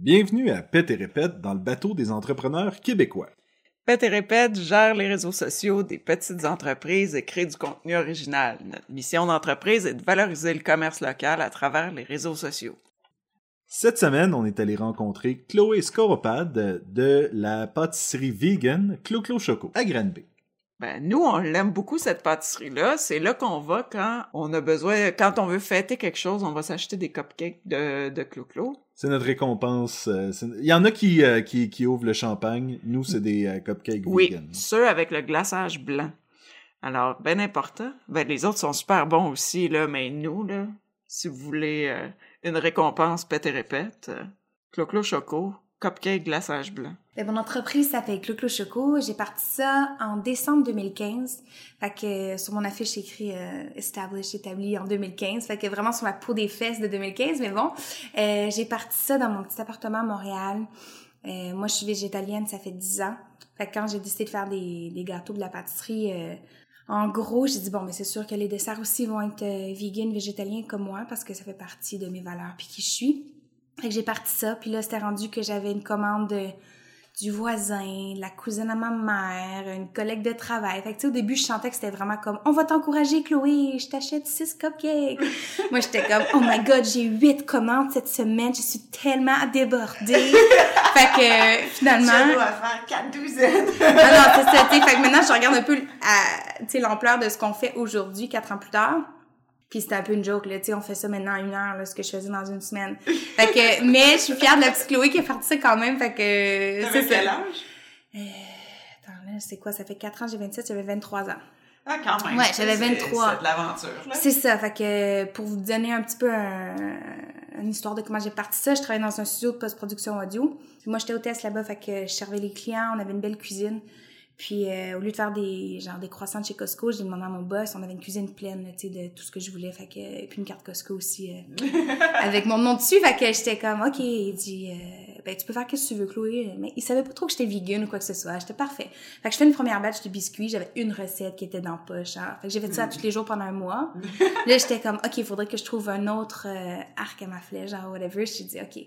Bienvenue à Pète et Répète dans le bateau des entrepreneurs québécois. Pète et Répète gère les réseaux sociaux des petites entreprises et crée du contenu original. Notre mission d'entreprise est de valoriser le commerce local à travers les réseaux sociaux. Cette semaine, on est allé rencontrer Chloé Scoropad de la pâtisserie vegan Clo-Clo Choco à Granby. Ben, nous, on l'aime beaucoup, cette pâtisserie-là. C'est là, qu'on va quand on a besoin, quand on veut fêter quelque chose, on va s'acheter des cupcakes de, de Clo-Clo. C'est notre récompense. euh, Il y en a qui, euh, qui, qui ouvrent le champagne. Nous, c'est des euh, cupcakes Oui, vegan. ceux avec le glaçage blanc. Alors, ben important. Ben, les autres sont super bons aussi, là, mais nous, là, si vous voulez euh, une récompense pète et répète, euh, Clo-Clo Choco, cupcake glaçage blanc. Ben, mon entreprise s'appelle Clo-Clo Choco. J'ai parti ça en décembre 2015. Fait que euh, sur mon affiche, c'est écrit euh, established, établi en 2015. Fait que vraiment sur la peau des fesses de 2015. Mais bon, euh, j'ai parti ça dans mon petit appartement à Montréal. Euh, moi, je suis végétalienne, ça fait 10 ans. Fait que quand j'ai décidé de faire des, des gâteaux de la pâtisserie, en gros, j'ai dit bon, mais c'est sûr que les desserts aussi vont être vegan, végétaliens comme moi parce que ça fait partie de mes valeurs puis qui je suis. Fait que j'ai parti ça, puis là, c'était rendu que j'avais une commande de- du voisin, de la cousine à ma mère, une collègue de travail. Fait que, tu sais, au début, je sentais que c'était vraiment comme, on va t'encourager, Chloé, je t'achète six cupcakes. Moi, j'étais comme, oh my god, j'ai huit commandes cette semaine, je suis tellement débordée. fait que, euh, finalement. dois faire quatre douzaines. Ah non, c'est ça, tu. Fait que maintenant, je regarde un peu, à, tu sais, l'ampleur de ce qu'on fait aujourd'hui, quatre ans plus tard. Puis c'était un peu une joke, là, tu sais, on fait ça maintenant en une heure, là, ce que je faisais dans une semaine. Fait que, mais je suis fière de la petite Chloé qui a parti ça quand même, fait que, T'avais c'est quel ça. âge? Attends, là, c'est quoi, ça fait quatre ans, j'ai 27, j'avais 23 ans. Ah, quand même. Ouais, j'avais C'est- 23. C'est de l'aventure, là. C'est ça, fait que pour vous donner un petit peu un- une histoire de comment j'ai parti ça, je travaillais dans un studio de post-production audio. Puis moi, j'étais hôtesse là-bas, fait que je servais les clients, on avait une belle cuisine. Puis euh, au lieu de faire des genre des croissants de chez Costco, j'ai demandé à mon boss, on avait une cuisine pleine, tu sais, de tout ce que je voulais, fait que et puis une carte Costco aussi euh, avec mon nom dessus, fait que j'étais comme OK, il dit euh, ben tu peux faire qu'est-ce que tu veux Chloé, mais il savait pas trop que j'étais vegan ou quoi que ce soit, j'étais parfait. Fait que je fais une première batch de biscuits, j'avais une recette qui était dans la poche, hein. fait que j'ai fait ça tous les jours pendant un mois. Là, j'étais comme, OK, il faudrait que je trouve un autre euh, arc à ma flèche, genre whatever. Je dit, OK.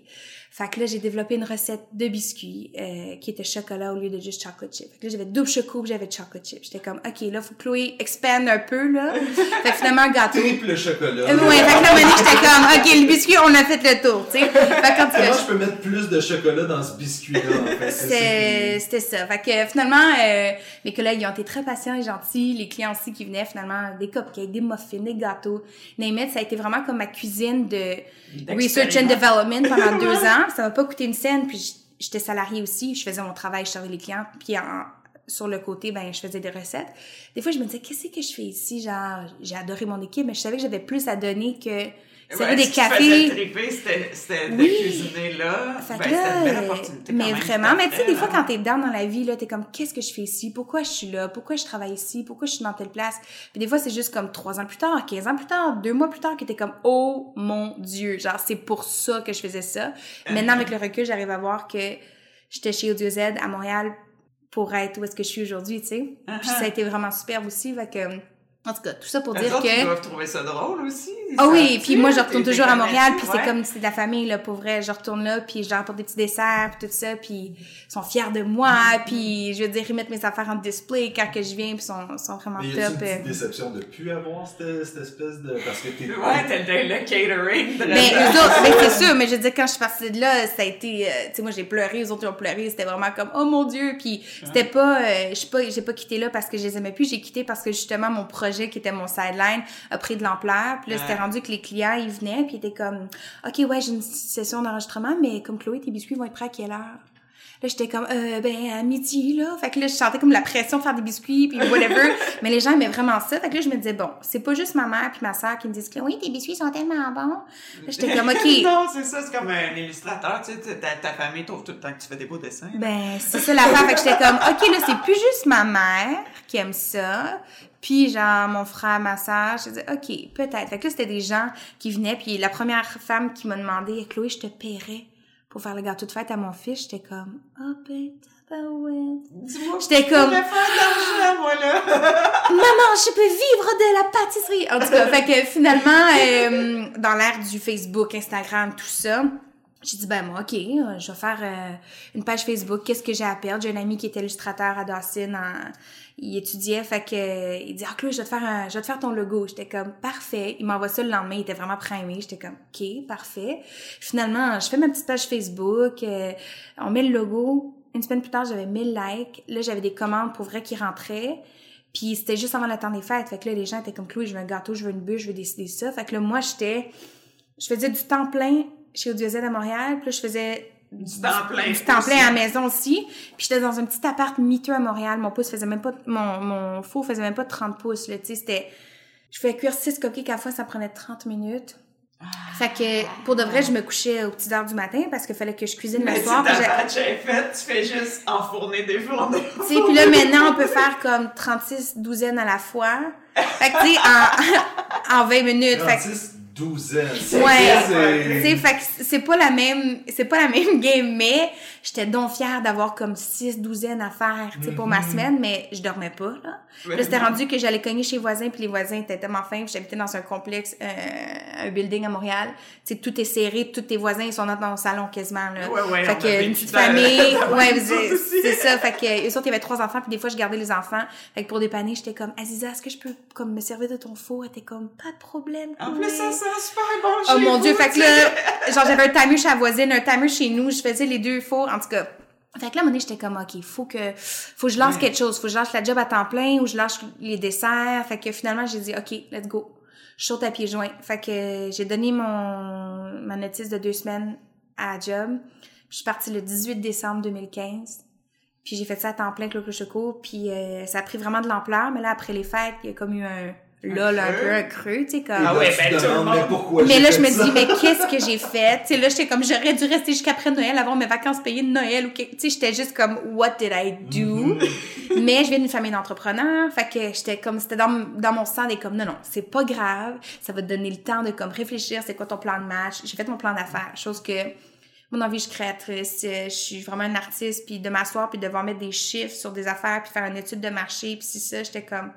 Fait que là, j'ai développé une recette de biscuits euh, qui était chocolat au lieu de juste chocolate chip. Fait que là, j'avais double choco, j'avais chocolate chip. J'étais comme, OK, là, faut que Chloé expand un peu, là. fait que finalement, un gâteau. Triple chocolat. Euh, ouais, fait que là, maintenant, j'étais comme, OK, le biscuit, on a fait le tour, tu sais. Fait quand Comment je peux mettre plus de chocolat dans ce biscuit-là, en fait? C'était ça. Fait que finalement, euh, mes collègues ils ont été très patients et gentils. Les clients aussi qui venaient finalement, des cupcakes, des muffins, des gâteaux. Name it, ça a été vraiment comme ma cuisine de research and development pendant deux ans. Ça m'a pas coûté une scène. Puis j'étais salariée aussi. Je faisais mon travail, je servais les clients. Puis sur le côté, ben je faisais des recettes. Des fois, je me disais, qu'est-ce que je fais ici? Genre, j'ai adoré mon équipe, mais je savais que j'avais plus à donner que des ce qui te cafés. triper, c'était de Oui. cuisiner là. Ben, là, c'était une belle euh, opportunité. mais quand même, vraiment, mais tu sais, des fois, quand t'es dedans dans la vie, là, t'es comme, qu'est-ce que je fais ici? Pourquoi je suis là? Pourquoi je travaille ici? Pourquoi je suis dans telle place? Puis des fois, c'est juste comme trois ans plus tard, 15 ans plus tard, deux mois plus tard, que t'es comme, oh mon Dieu, genre, c'est pour ça que je faisais ça. Maintenant, avec le recul, j'arrive à voir que j'étais chez Audio Z à Montréal pour être où est-ce que je suis aujourd'hui, tu sais. Puis Uh-huh. ça a été vraiment superbe aussi, fait que, en tout cas, tout ça pour Eux dire autres, ils que... doivent trouver ça drôle aussi. Ah oui, puis moi je retourne toujours à Montréal, puis c'est comme c'est de la famille là pour vrai, je retourne là, puis je leur apporte des petits desserts, puis tout ça, puis ils sont fiers de moi, Mm-hmm. puis je veux dire ils mettent mes affaires en display quand que je viens, puis sont sont vraiment Mais y a-tu une top. petite euh. déception de plus avoir cette, cette espèce de. Parce que t'es. Ouais, t'as le, le catering. de Mais la- eux autres, mais c'est sûr, mais je veux dire quand je suis partie de là, ça a été, euh, tu sais moi j'ai pleuré, les autres ils ont pleuré, c'était vraiment comme oh mon dieu, puis c'était pas, euh, je suis pas, j'ai pas quitté là parce que je les aimais plus, j'ai quitté parce que justement mon projet qui était mon sideline a pris de l'ampleur, puis là c'était rendu que les clients ils venaient puis ils étaient comme ok ouais j'ai une session d'enregistrement, mais comme Chloé tes biscuits vont être prêts à quelle heure? Là, j'étais comme, euh, ben, à midi, là. Fait que là, je sentais comme la pression de faire des biscuits, puis whatever. mais les gens aimaient vraiment ça. Fait que là, je me disais, bon, c'est pas juste ma mère puis ma soeur qui me disent, Chloé, tes biscuits sont tellement bons. J'étais comme, OK. non, c'est ça, c'est comme un illustrateur, tu sais, ta, ta famille trouve tout le temps que tu fais des beaux dessins. Ben, c'est ça l'affaire. Fait que j'étais comme, OK, là, c'est plus juste ma mère qui aime ça. Puis, genre, mon frère, ma soeur, je disais, OK, peut-être. Fait que là, c'était des gens qui venaient. Puis, la première femme qui m'a demandé, Chloé, je te paierais pour faire le gâteau de fête à mon fils? J'étais comme, oh, ben. Dis-moi, J'étais comme- faire moi, là. Maman, je peux vivre de la pâtisserie. En tout cas, fait que finalement, euh, dans l'ère du Facebook, Instagram, tout ça, J'ai dit, ben moi, OK, je vais faire euh, une page Facebook. Qu'est-ce que j'ai à perdre? J'ai un ami qui est illustrateur à Dawson. en- il étudiait, fait que euh, il dit, ah, Chloé, je vais te faire un- je vais te faire ton logo. J'étais comme, parfait. Il m'envoie ça le lendemain. Il était vraiment primé. J'étais comme, OK, parfait. Finalement, je fais ma petite page Facebook. euh, on met le logo. Une semaine plus tard, j'avais 1000 likes. Là, j'avais des commandes pour vrai qui rentraient. Puis c'était juste avant le temps des fêtes. Fait que là, les gens étaient comme, Chloé, je veux un gâteau, je veux une bûche, je veux décider ça. Fait que là, moi, j'étais, je faisais du temps plein chez Audiosette à Montréal. Puis là, je faisais Du temps plein. du temps plein à la maison aussi. Puis j'étais dans un petit appart miteux à Montréal. Mon pouce faisait même pas, mon, mon four faisait même pas 30 pouces, là. Tu sais, c'était, je faisais cuire 6 cupcakes à la fois, ça prenait 30 minutes. Fait que, pour de vrai, je me couchais aux petites heures du matin parce qu'il fallait que je cuisine Mais le si soir. ta puis j'ai- batch est faite, tu fais juste enfourner des fourneaux. tu sais, puis là, maintenant, on peut faire comme 36 douzaines à la fois. Fait que, tu sais, en, en 20 minutes. Fait que, 36 douzaines. Ouais. C'est- c'est pas la même, c'est pas la même game, mais j'étais donc fière d'avoir comme 6 douzaines à faire, tu sais, pour ma semaine, mais je dormais pas, là. Là, c'était rendu que j'allais cogner chez les voisins, puis les voisins étaient tellement fins, puis j'habitais dans un complexe, euh, un building à Montréal. Tu tout est serré, tous tes voisins, ils sont dans ton salon quasiment, là. Ouais, ouais, fait que une petite famille, ouais, c'est c'est ça. Fait que, eux autres, il y avait trois enfants, puis des fois, je gardais les enfants. Fait que pour dépanner, j'étais comme, Aziza, est-ce que je peux, comme, me servir de ton four? Elle était comme, pas de problème. En plus, ça super bon Oh chez mon vous, dieu, fait que là, genre j'avais un timer chez la voisine, un timer chez nous, je faisais les deux fours, en tout cas. Fait que là, à un moment donné, j'étais comme, OK, faut que, faut que je lance Ouais. quelque chose, faut que je lâche la job à temps plein ou je lâche les desserts. Fait que finalement, j'ai dit, OK, let's go. Je saute à pieds joints. Fait que j'ai donné mon, ma notice de deux semaines à la job. Puis je suis partie le 18 décembre 2015. Puis j'ai fait ça à temps plein avec le Choco. Puis euh, ça a pris vraiment de l'ampleur. Mais là, après les fêtes, il y a comme eu un lol, un peu un creux, tu sais, comme... Ah ouais, tu ben, tout le demandes, monde. mais pourquoi Mais là, je me dis, mais qu'est-ce que j'ai fait? Tu sais, là, j'étais comme, j'aurais dû rester jusqu'après Noël, avoir mes vacances payées de Noël ou. Tu sais, j'étais juste comme, what did I do? mais je viens d'une famille d'entrepreneurs, fait que j'étais comme, c'était dans, dans mon sang des comme, non, non, c'est pas grave, ça va te donner le temps de comme réfléchir, c'est quoi ton plan de match? J'ai fait mon plan d'affaires, chose que, mon envie, je suis créatrice, euh, je suis vraiment une artiste, puis de m'asseoir, puis de devoir mettre des chiffres sur des affaires, puis faire une étude de marché, puis si ça, j'étais comme,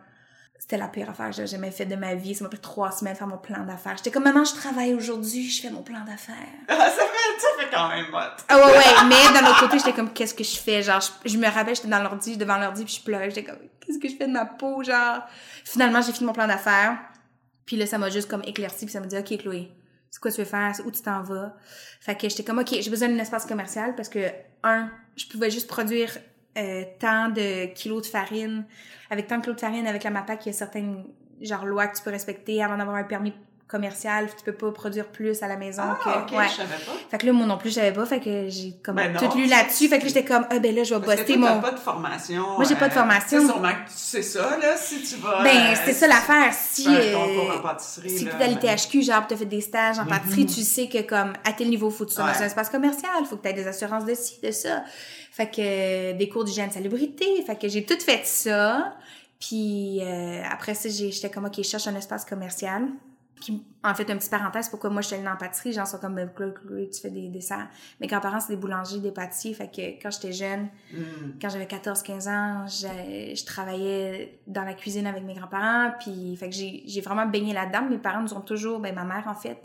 c'était la pire affaire que j'ai jamais faite de ma vie. Ça m'a pris trois semaines de faire mon plan d'affaires. J'étais comme, maman, je travaille aujourd'hui, je fais mon plan d'affaires. Ah, ça fait, ça fait quand même hot. Ah ouais, ouais, mais d'un autre côté, j'étais comme, qu'est-ce que je fais? Genre, je, je me rappelle, j'étais dans l'ordi, devant l'ordi, puis je pleurais. J'étais comme, qu'est-ce que je fais de ma peau? Genre, finalement, j'ai fini mon plan d'affaires. Puis là, ça m'a juste comme éclairci, puis ça m'a dit, OK, Chloé, c'est quoi tu veux faire? Où tu t'en vas? Fait que j'étais comme, OK, j'ai besoin d'un espace commercial parce que, un, je pouvais juste produire euh, tant de kilos de farine. Avec tant de kilos de farine, avec la MAPAC, il y a certaines, genre, lois que tu peux respecter avant d'avoir un permis commercial. Tu peux pas produire plus à la maison Ah, que... ok, ouais. je savais pas. Fait que là, moi non plus, je savais pas. Fait que j'ai comme Ben tout lu là-dessus. Fait que j'étais comme, ah ben là, je vais Parce que bosser toi, t'as mon... pas de formation. Moi, j'ai pas de euh, formation. C'est sûrement que tu sais ça, là, si tu vas... Ben, euh, c'était ça l'affaire. Si, tu fais un concours en pâtisserie, si t'es à ben- genre, t'as fait des stages en pâtisserie, tu sais que comme, à tel niveau, faut que tu sois dans un espace commercial, faut que t'aies des assurances de ci, de ça. Fait que, euh, des cours d'hygiène salubrité. Fait que j'ai tout fait ça. Puis, euh, après ça, j'étais comme, OK, je cherche un espace commercial. Puis, en fait, une petite parenthèse, pourquoi moi, je suis allée dans la pâtisserie, gens sont comme, ben, tu fais des desserts. Mes grands-parents, c'est des boulangers, des pâtissiers. Fait que quand j'étais jeune, Hmm. quand j'avais 14-15 ans, j'ai- je travaillais dans la cuisine avec mes grands-parents, puis fait que j'ai vraiment baigné là-dedans. Mes parents nous ont toujours, ben ma mère en fait,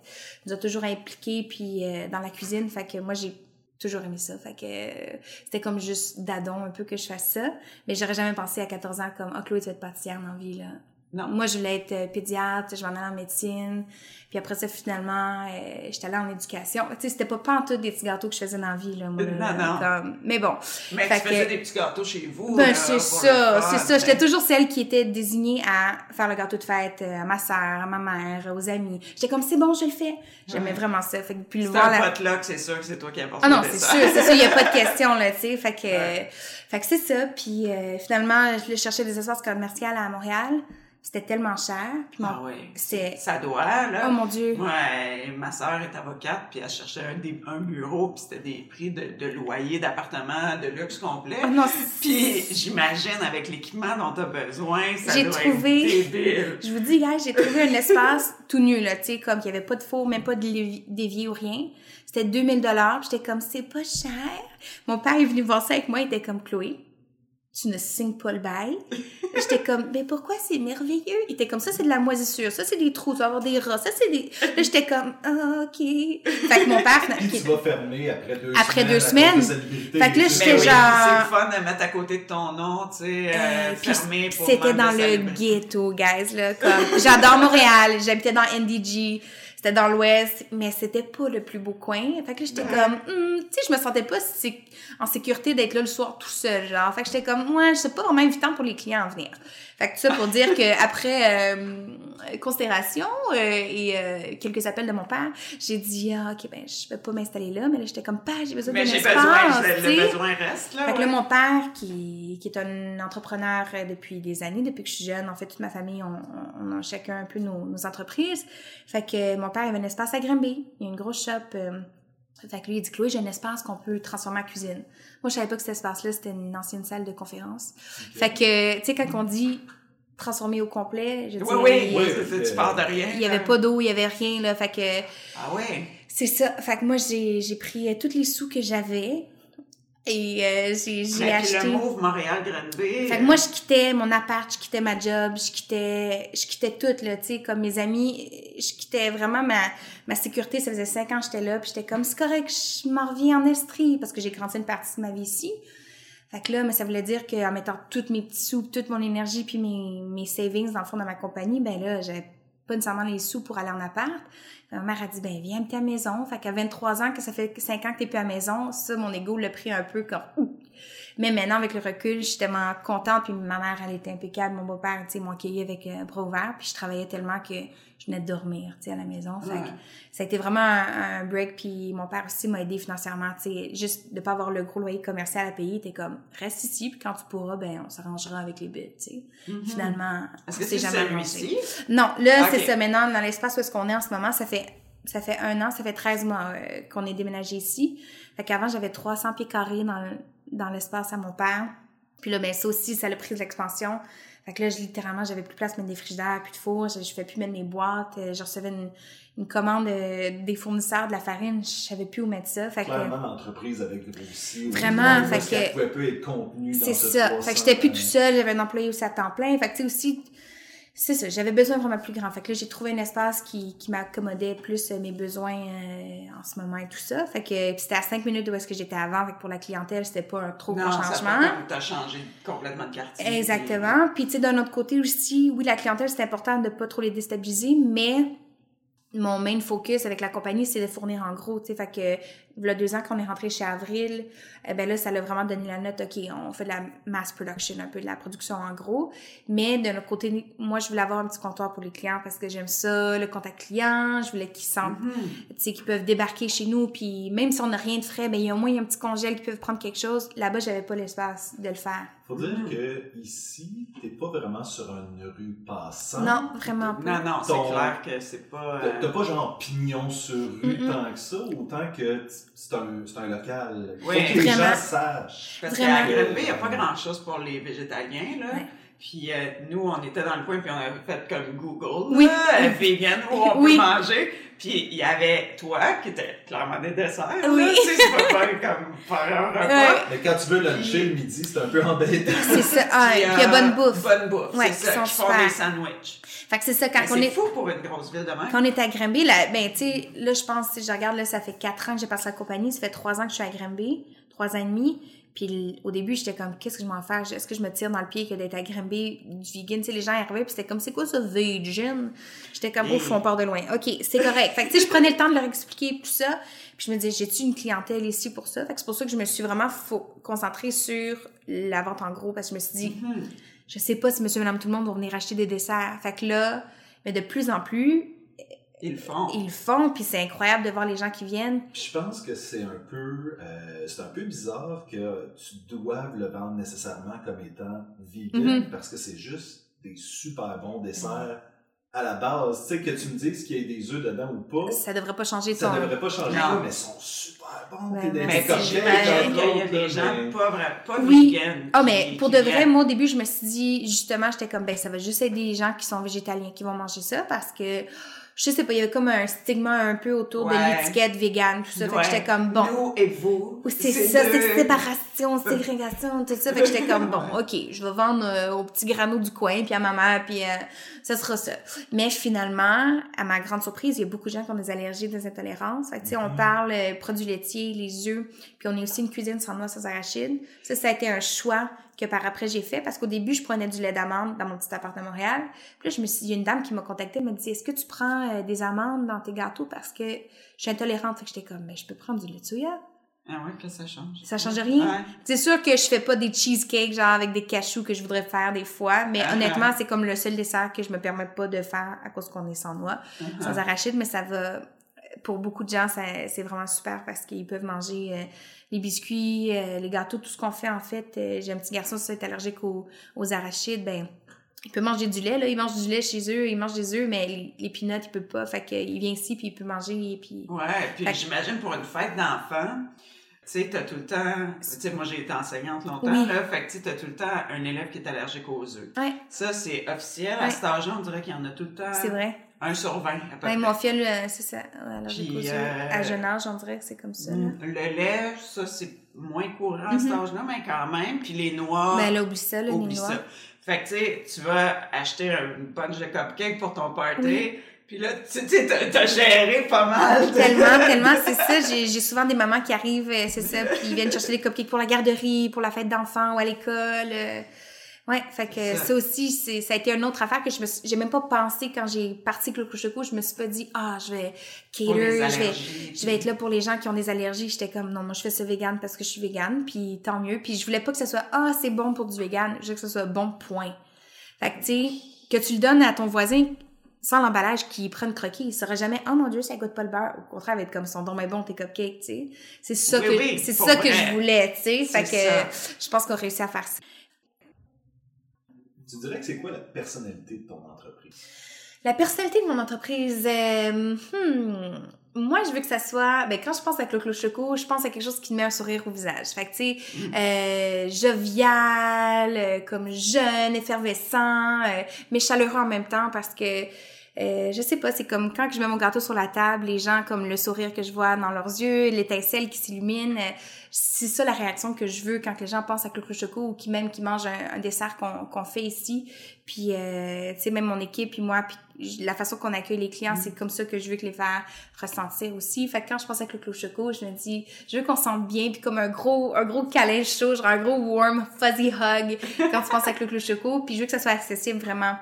nous a toujours impliqués puis euh, dans la cuisine, fait que moi j'ai toujours aimé ça, fait que euh, c'était comme juste d'adon un peu que je fasse ça, mais j'aurais jamais pensé à 14 ans comme oh Chloé tu vas être pâtissière dans la vie là. Non. Moi je voulais être euh, pédiatre, je m'en allais en médecine, puis après ça finalement euh, j'étais allée en éducation. Tu sais c'était pas pas en tout des petits gâteaux que je faisais dans la vie là, moi. là, Non, non. comme- mais bon. Mais Fait tu faisais que- des petits gâteaux chez vous. ben, c'est ça, c'est ça. J'étais toujours celle qui était désignée à faire le gâteau de fête euh, à ma sœur, à ma mère, aux amis. J'étais comme, c'est bon, je le fais. J'aimais vraiment ça. Fait que, puis le C'est voir la... potluck, c'est sûr que c'est toi qui Ah non, c'est sûr, c'est sûr, il n'y a pas de question, là, tu sais. Fait que, Ouais. fait que c'est ça. Puis euh, finalement, je cherchais des espaces commerciaux à Montréal. C'était tellement cher. Puis mon- Ah c'est... Ça doit, là. Oh mon Dieu. Ouais, ma sœur est avocate, puis elle cherchait un, des- un bureau, puis c'était des prix de, de loyer d'appartement de luxe complet. Ah non, c'est- Puis j'imagine, avec l'équipement dont tu as besoin, ça doit trouvé- être débile. Je vous dis, gars, j'ai trouvé un espace tout nu, là, tu sais, comme qu'il n'y avait pas de four, même pas de d'évier ou rien. C'était 2000 dollars. J'étais comme, c'est pas cher. Mon père est venu voir ça avec moi, il était comme, Chloé, tu ne signes pas le bail. J'étais comme, mais pourquoi c'est merveilleux? Il était comme ça, c'est de la moisissure. Ça, c'est des trous. Tu vas avoir des rats. Ça, c'est des. Là, j'étais comme, ah, OK. Fait que mon père. Puis qui- tu vas fermer après deux Après semaines. deux semaines. de Fait que là, j'étais Mais oui, genre- c'est le fun de mettre à côté de ton nom, tu sais, euh, Euh, puis fermé pour C'était dans le salubrité. ghetto, guys, là. Comme, j'adore Montréal. J'habitais dans NDG. C'était dans l'ouest, mais c'était pas le plus beau coin. Fait que j'étais comme, Hum, tu sais, je me sentais pas sé- en sécurité d'être là le soir tout seul, genre. Fait que j'étais comme, moi, je sais pas vraiment invitant pour les clients à venir. Fait que tout ça pour dire que après euh, considération euh, et euh, quelques appels de mon père, j'ai dit, ah, ok, ben, je vais pas m'installer là, mais là, j'étais comme, pas, j'ai besoin d'un Mais j'ai espace, besoin, le, besoin reste, là. Fait que là, mon père, qui, qui est un entrepreneur euh, depuis des années, depuis que je suis jeune, en fait, toute ma famille, on, on a chacun un peu nos, nos entreprises. Fait que mon père avait un espace à Grimby. Il y a une grosse shop. Euh, fait que lui, il dit, Chloé, j'ai un espace qu'on peut transformer en cuisine. Moi, je savais pas que cet espace-là, c'était une ancienne salle de conférence. Fait que, tu sais, quand on dit transformer au complet, je dis, Oui, oui, il, oui, oui, euh, tu pars de rien. il y avait là. pas d'eau, il y avait rien, là. Fait que, Ah ouais? c'est ça. Fait que moi, j'ai, j'ai pris euh, tous les sous que j'avais et euh, j'ai, j'ai Mais puis acheté. le move Montréal-Granby. Fait que moi, je quittais mon appart, je quittais ma job, je quittais, je quittais tout, là, tu sais, comme mes amis, je quittais vraiment ma, ma sécurité. Ça faisait cinq ans que j'étais là, puis j'étais comme, c'est correct, je m'en reviens en Estrie, parce que j'ai grandi une partie de ma vie ici. Fait que là, mais ça voulait dire qu'en mettant tous mes petits sous, toute mon énergie, puis mes, mes savings dans le fond de ma compagnie, ben là, j'avais pas nécessairement les sous pour aller en appart. Ma mère a dit, ben viens habiter à la maison. Fait qu'à 23 ans, que ça fait 5 ans que t'es plus à la maison, ça, mon ego l'a pris un peu comme, ouh. Mais maintenant, avec le recul, je suis tellement contente. Puis ma mère, elle était impeccable. Mon beau-père, tu sais, m'a accueilli avec un bras ouvert. Puis je travaillais tellement que je venais de dormir, tu sais, à la maison. Fait Ouais. que ça a été vraiment un, un break. Puis mon père aussi m'a aidé financièrement, tu sais. Juste de pas avoir le gros loyer commercial à payer. T'es comme, reste ici. Puis quand tu pourras, ben, on s'arrangera avec les billes, tu sais. Finalement, Mhm. Est-ce que s'est c'est jamais. Non, là, c'est ça. Maintenant, dans l'espace où est-ce qu'on est en ce moment, ça fait, ça fait un an, ça fait 13 mois euh, qu'on est déménagé ici. Fait qu'avant, j'avais 300 pieds carrés dans, le- dans l'espace à mon père. Puis là, ben, ça aussi, ça a pris de l'expansion. Fait que là, je, littéralement, j'avais plus de place pour mettre des frigidaires, plus de four, je, je fais plus mettre mes boîtes, euh, je recevais une, une commande euh, des fournisseurs de la farine, je savais plus où mettre ça. Fait que, Clairement, l'entreprise avait au Vraiment, fait que- pouvait plus être contenue C'est ce ça. 300, Fait que j'étais plus tout seul, j'avais un employé aussi à temps plein. Fait que tu sais aussi, c'est ça, j'avais besoin vraiment plus grand. Fait que là, j'ai trouvé un espace qui, qui m'accommodait plus euh, mes besoins euh, en ce moment et tout ça. Fait que c'était à 5 minutes d'où est-ce que j'étais avant. Fait que pour la clientèle, c'était pas un trop Non, gros changement. comme t'as changé complètement de quartier. Exactement. Puis tu sais, d'un autre côté aussi, oui, la clientèle, c'est important de pas trop les déstabiliser, mais mon main focus avec la compagnie, c'est de fournir en gros, tu sais. Fait que, il y a deux ans qu'on est rentré chez Avril, eh ben là, ça l'a vraiment donné la note, OK, on fait de la mass production, un peu de la production en gros. Mais de notre côté, moi, je voulais avoir un petit comptoir pour les clients parce que j'aime ça, le contact client, je voulais qu'ils sentent, Mhm. tu sais, qu'ils peuvent débarquer chez nous, puis même si on n'a rien de frais, ben il y a au moins il y a un petit congèle qui peuvent prendre quelque chose. Là-bas, j'avais pas l'espace de le faire. Faut dire Mhm. que ici, t'es pas vraiment sur une rue passante. Non, vraiment pas. Non, non, c'est clair que c'est pas... T'as euh, t'as pas genre pignon sur rue tant que ça, autant que c'est un, c'est un local. Faut Oui. que les gens sachent. Parce qu'à Granby, il n'y a pas grand-chose pour les végétaliens, là. Ouais. Puis euh, nous, on était dans le coin, puis on avait fait comme Google, Oui. là, euh, vegan, où on Oui. peut manger. Puis il y avait toi, qui était clairement des desserts, Oui. là. Tu sais, c'est pas mal comme faire un repas. Ouais. Mais quand tu veux luncher le midi, c'est un peu embêtant. C'est ça. Ah, Puis, et puis il y a euh, bonne bouffe. Bonne bouffe, Ouais, c'est ça, qui font des sandwichs. Fait que c'est ça, quand Mais on C'est est, fou pour une grosse ville de même. quand on est à Granby, là, ben, tu sais, là, je pense, si je regarde, là, ça fait quatre ans que j'ai passé la compagnie, ça fait trois ans que je suis à Granby, trois ans et demi. Puis au début, j'étais comme, qu'est-ce que je m'en fais? Est-ce que je me tire dans le pied que d'être à Granby du vegan? Tu sais, les gens arrivaient, puis c'était comme, c'est quoi ça, vegan? J'étais comme, ouf, on part de loin. OK, c'est correct. Fait que, tu sais, je prenais le temps de leur expliquer tout ça. Puis je me disais, j'ai-tu une clientèle ici pour ça? Fait que c'est pour ça que je me suis vraiment concentrée sur la vente en gros, parce que je me suis dit, Mhm. Je sais pas si monsieur, madame, tout le monde vont venir acheter des desserts. Fait que là, mais de plus en plus, Ils le font. ils le font, puis c'est incroyable de voir les gens qui viennent. Puis je pense que c'est un peu euh, c'est un peu bizarre que tu doives le vendre nécessairement comme étant vegan Mhm. parce que c'est juste des super bons desserts à la base. Tu sais que tu me dises qu'il y a des œufs dedans ou pas, Ça devrait pas changer ça ton... devrait pas changer Non. ça, mais ils sont super bons. Des ouais. Mais vrai. j'imagine qu'il y a des gens mais- pas, vra- pas Oui. vegan. Ah, mais qui- pour qui de vrai, moi, au début, je me suis dit, justement, j'étais comme, ben, ça va juste être des gens qui sont végétaliens qui vont manger ça parce que je sais pas, il y avait comme un stigma un peu autour de l'étiquette vegan, tout ça. Fait que j'étais comme, bon. Nous et vous. C'est ça, deux. c'est séparation, ségrégation, tout ça. Fait que j'étais comme, bon, OK, je vais vendre euh, aux petits granos du coin, puis à ma mère, puis euh, ça sera ça. Mais finalement, à ma grande surprise, il y a beaucoup de gens qui ont des allergies, des intolérances. Fait que, tu sais, on parle euh, produits laitiers, les œufs, puis on est aussi une cuisine sans noix, sans arachides. Ça, ça a été un choix que par après j'ai fait parce qu'au début, je prenais du lait d'amande dans mon petit appart à Montréal. Puis là, je me suis, il y a une dame qui m'a contactée, elle m'a dit, est-ce que tu prends euh, des amandes dans tes gâteaux? Parce que je suis intolérante? Fait que j'étais comme, mais je peux prendre du lait de soya. Ah ouais, que ça change. Ça change rien. Ouais. C'est sûr que je fais pas des cheesecakes genre avec des cachous que je voudrais faire des fois, mais Ah. honnêtement, c'est comme le seul dessert que je me permets pas de faire à cause qu'on est sans noix, Uh-huh. sans arachide, mais ça va pour beaucoup de gens, ça- c'est vraiment super parce qu'ils peuvent manger euh, les biscuits, euh, les gâteaux, tout ce qu'on fait en fait. Euh, J'ai un petit garçon qui est allergique aux, aux arachides, ben il peut manger du lait là, il mange du lait chez eux, il mange des œufs, mais les, les peanuts il peut pas, fait qu'il vient ici puis il peut manger et puis Ouais, puis j'imagine pour une fête d'enfants, tu sais, t'as tout le temps, tu sais, moi j'ai été enseignante longtemps, Oui. là, fait que tu tout le temps un élève qui est allergique aux œufs. ouais, Ça, c'est officiel. À cet âge-là, on dirait qu'il y en a tout le temps c'est vrai. un sur 20 à peu Ouais, près. mon euh, c'est ça, allergique Puis, aux œufs. euh, à jeune âge, on dirait que c'est comme ça. là. Mm. Le lait, ça, c'est moins courant à cet Mhm. âge-là, mais quand même. Puis les noix, Ben là, oublie ça, là, oublie les noix. ça. Fait que, tu sais, tu vas acheter une bunch de cupcakes pour ton party, Oui. Puis là, tu sais, t'as- géré pas mal. Tellement, tellement, c'est ça. J'ai j'ai souvent des mamans qui arrivent, euh, c'est ça, puis ils viennent chercher les cupcakes pour la garderie, pour la fête d'enfants ou à l'école. euh. Ouais, fait que ça, ça. aussi, c'est ça a été une autre affaire que je me j'ai même pas pensé quand j'ai parti Cloco Choco. Je me suis pas dit, ah, je vais cater, je vais, je vais être là pour les gens qui ont des allergies. J'étais comme, non, moi, je fais ça vegan parce que je suis vegan, puis tant mieux. Puis je voulais pas que ce soit, ah, c'est bon pour du vegan. Je veux que ce soit bon, point. Fait que, tu sais, que tu le donnes à ton voisin sans l'emballage qui prend une croquis, il saura jamais, oh mon dieu, ça goûte pas le beurre. Au contraire, il va être comme son don mais bon, tes cupcakes, tu sais. C'est ça Oui, que, oui, c'est ça que je voulais, tu sais. Fait que, ça. je pense qu'on réussit à faire ça. Tu dirais que c'est quoi la personnalité de ton entreprise? La personnalité de mon entreprise, euh, hmm, moi, je veux que ça soit, ben, quand je pense à Clo Choco, je pense à quelque chose qui me met un sourire au visage. Fait que, tu sais, Mm. euh, jovial, euh, comme jeune, effervescent, euh, mais chaleureux en même temps parce que, euh, je sais pas, c'est comme quand je mets mon gâteau sur la table, les gens, comme le sourire que je vois dans leurs yeux, l'étincelle qui s'illumine, euh, c'est ça la réaction que je veux quand les gens pensent à Clo Choco ou qui même qui mangent un, un dessert qu'on qu'on fait ici. Puis, euh, tu sais, même mon équipe, puis moi, puis la façon qu'on accueille les clients, c'est comme ça que je veux que les faire ressentir aussi. Fait que quand je pense à Clo Choco, je me dis, je veux qu'on se sente bien, puis comme un gros, un gros câlin chaud, genre un gros warm, fuzzy hug quand tu penses à Clo Choco, puis je veux que ça soit accessible vraiment.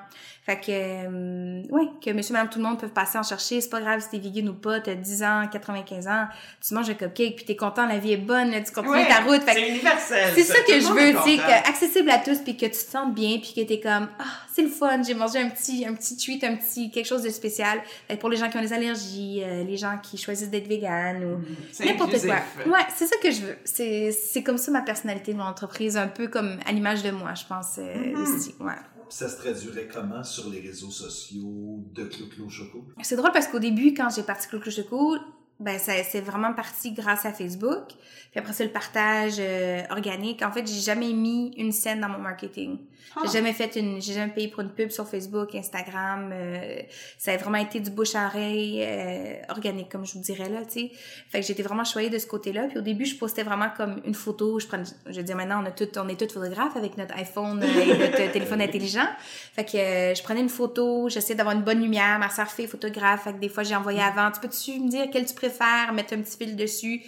Fait que, euh, ouais, que monsieur, madame, tout le monde peut passer en chercher. C'est pas grave si t'es vegan ou pas, t'as 10 ans, 95 ans, tu manges un cupcake, puis t'es content, la vie est bonne, tu continues Ouais, ta route. C'est universel. c'est ça que je veux, tu sais, accessible à tous, puis que tu te sentes bien, puis que t'es comme, ah, c'est le fun, j'ai mangé un petit, un petit treat, un petit, quelque chose de spécial. Que pour les gens qui ont des allergies, euh, les gens qui choisissent d'être vegan ou C'est n'importe quoi. Ouais, c'est ça que je veux. C'est, c'est comme ça ma personnalité de mon entreprise, un peu comme à l'image de moi, je pense, euh, Mhm. aussi. Ouais. Ça se traduirait comment sur les réseaux sociaux de Clo-Clo Choco? C'est drôle parce qu'au début, quand j'ai parti Clo Choco, ben ça c'est vraiment parti grâce à Facebook. Puis après ça, le partage euh, organique. En fait, j'ai jamais mis une scène dans mon marketing. Ah. J'ai jamais fait une, j'ai jamais payé pour une pub sur Facebook, Instagram. euh, ça a vraiment été du bouche à oreille euh, organique, comme je vous dirais là, tu sais. Fait que j'étais vraiment choyée de ce côté-là. Puis au début, je postais vraiment comme une photo. Je prends, je veux dire maintenant, on a tout, on est tous photographes avec notre iPhone et notre téléphone intelligent. Fait que je prenais une photo, j'essayais d'avoir une bonne lumière. Ma soeur fait photographe, fait que des fois j'ai envoyé avant. Tu peux-tu me dire quel tu préfères, mettre un petit fil dessus.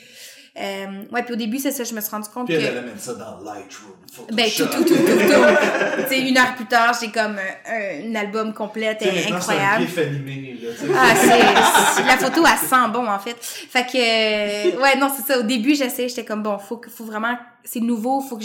Euh, ouais, puis au début c'est ça, je me suis rendu compte Puis que elle, elle amène ça dans Lightroom, Photoshop. ben tout tout tout tout tout. tu sais une heure plus tard, j'ai comme un, un album complet maintenant, incroyable. C'est animé, là. Ah, c'est, la photo, elle sent bon, en fait. Fait que, euh, ouais, non, c'est ça. Au début, j'essayais, j'étais comme, bon, faut faut vraiment, c'est nouveau, faut que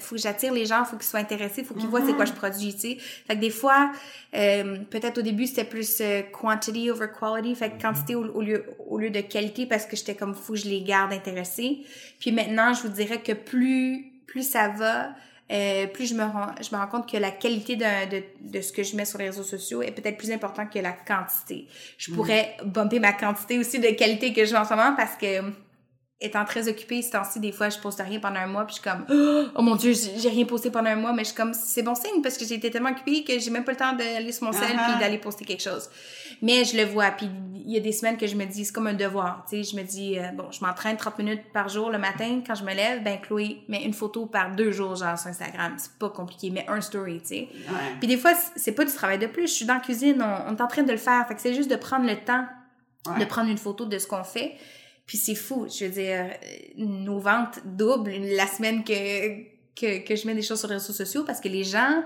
faut que j'attire les gens, faut qu'ils soient intéressés, faut qu'ils voient c'est quoi je produis, tu sais. Fait que des fois, euh, peut-être au début, c'était plus euh, quantity over quality, fait que quantité au, au lieu, au lieu de qualité parce que j'étais comme, faut que je les garde intéressés. Puis maintenant, je vous dirais que plus, plus ça va, euh, plus je me rends, je me rends compte que la qualité de, de ce que je mets sur les réseaux sociaux est peut-être plus importante que la quantité. Je pourrais bumper ma quantité aussi de qualité que je mets en ce moment parce que étant très occupée ce temps-ci, des fois, je poste rien pendant un mois, puis je suis comme, oh mon dieu, j'ai rien posté pendant un mois, mais je suis comme, c'est bon signe parce que j'ai été tellement occupée que j'ai même pas le temps d'aller sur mon sel Uh-huh. puis d'aller poster quelque chose. Mais je le vois, puis il y a des semaines que je me dis, c'est comme un devoir, tu sais, je me dis, euh, bon, je m'entraîne 30 minutes par jour le matin quand je me lève, ben Chloé, mets une photo par deux jours, genre sur Instagram, c'est pas compliqué, mais un story, tu sais. Ouais. Puis des fois, c'est pas du travail de plus. Je suis dans la cuisine, on, on est en train de le faire. Fait que c'est juste de prendre le temps Ouais. de prendre une photo de ce qu'on fait. Puis c'est fou. Je veux dire, euh, nos ventes doublent la semaine que, que, que je mets des choses sur les réseaux sociaux parce que les gens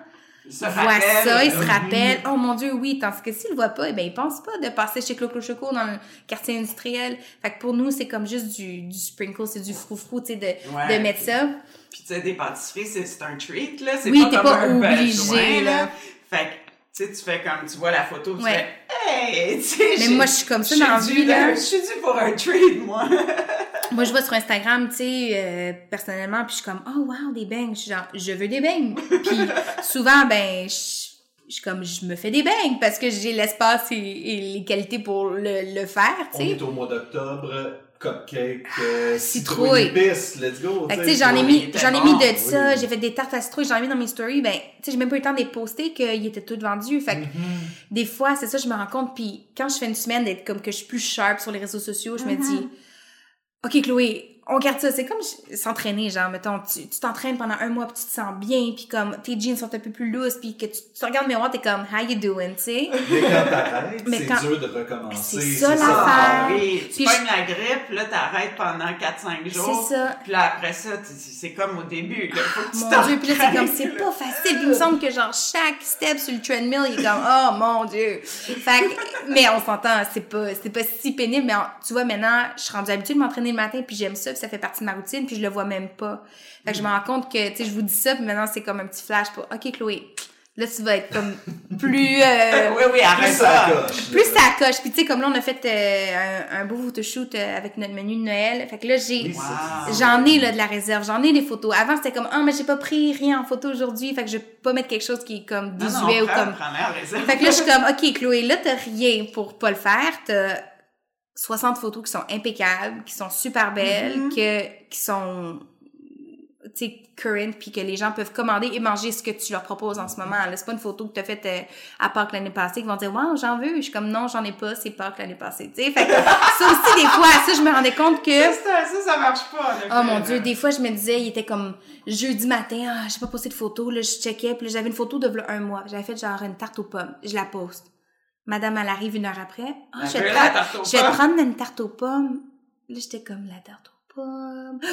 voient ça, ils se Mhm. rappellent. Oh mon Dieu, oui. Tandis que s'ils le voient pas, eh ben, ils pensent pas de passer chez Clo Choco dans le quartier industriel. Fait que pour nous, c'est comme juste du, du sprinkle, c'est du froufrou, tu sais, de, Ouais. de mettre ça. Puis tu sais, des pâtisseries, c'est un treat, là. C'est Oui, pas t'es pas un obligé, besoin, là. Fait que, tu sais, tu fais comme, tu vois la photo, tu Ouais. fais, hey, tu sais, Mais moi, je suis comme ça dans la vie, là. Je suis due pour un treat, moi. Moi, je vois sur Instagram, tu sais, euh, personnellement, puis je suis comme, oh wow, des beignes. Je suis genre, je veux des beignes. Puis souvent, ben, je je suis comme, je me fais des beignes parce que j'ai l'espace et, et les qualités pour le, le faire, On tu sais. est au mois d'octobre, cupcake, euh, citrouille. épice, let's go. Fait que, tu sais, j'en ai mis, j'en ai mis de oui. ça, j'ai fait des tartes à citrouille, j'en ai mis dans mes stories, ben, tu sais, j'ai même pas eu le temps de les poster qu'ils étaient tous vendus. Fait que, Mm-hmm. des fois, c'est ça, je me rends compte, puis quand je fais une semaine d'être comme que je suis plus sharp sur les réseaux sociaux, je me dis, OK, Chloé, on garde ça. C'est comme s'entraîner, genre, mettons, tu t'entraînes pendant un mois, puis tu te sens bien, puis comme tes jeans sont un peu plus lousses, puis que tu, tu te regardes le miroir, t'es comme, how you doing, tu sais? Mais quand t'arrêtes, Mais c'est quand- dur de recommencer. C'est ça, l'affaire. Ah, oui, tu pognes la grippe, là, t'arrêtes pendant 4-5 jours. C'est ça. Puis là, après ça, tu- c'est comme au début, là. Faut que tu Mon Dieu, puis là, c'est comme, c'est pas facile. Puis il me semble que, genre, chaque step sur le treadmill, il est comme, oh mon Dieu. Fait que, mais on s'entend, c'est pas, c'est pas si pénible, mais tu vois, maintenant, je suis rendue habituée de m'entraîner le matin, puis j'aime ça, puis ça fait partie de ma routine, puis je le vois même pas. Fait que je me rends compte que, tu sais, je vous dis ça, puis maintenant, c'est comme un petit flash pour, OK, Chloé, là, tu vas être comme plus, euh, Oui, oui, Plus arrête ça ça. coche. plus ça coche. Puis tu sais, comme là, on a fait euh, un, un beau photoshoot euh, avec notre menu de Noël. Fait que là, j'ai... Wow. J'en ai là de la réserve, j'en ai des photos. Avant c'était comme ah mais j'ai pas pris rien en photo aujourd'hui, fait que je vais pas mettre quelque chose qui est comme Non, non, désuet ou prends- comme. réserve. Fait que là je suis comme ok Chloé là t'as rien pour pas le faire, t'as 60 photos qui sont impeccables, qui sont super belles, Mhm. que qui sont tu sais current puis que les gens peuvent commander et manger ce que tu leur proposes en ce moment. Là c'est pas une photo que t'as faite euh, à Pâques l'année passée qui vont dire waouh j'en veux, je suis comme non j'en ai pas, c'est Pâques l'année passée, tu sais. Fait que ça aussi des fois ça je me rendais compte que Ça, ça, ça, marche pas. Oh mon dieu, des fois je me disais, il était comme jeudi matin, ah, j'ai pas posté de photo, là je checkais, puis j'avais une photo de un mois. J'avais fait genre une tarte aux pommes, je la poste. Madame elle arrive une heure après, ah, Elle je vais prendre, je vais te prendre une tarte aux pommes. Là j'étais comme la tarte aux pommes.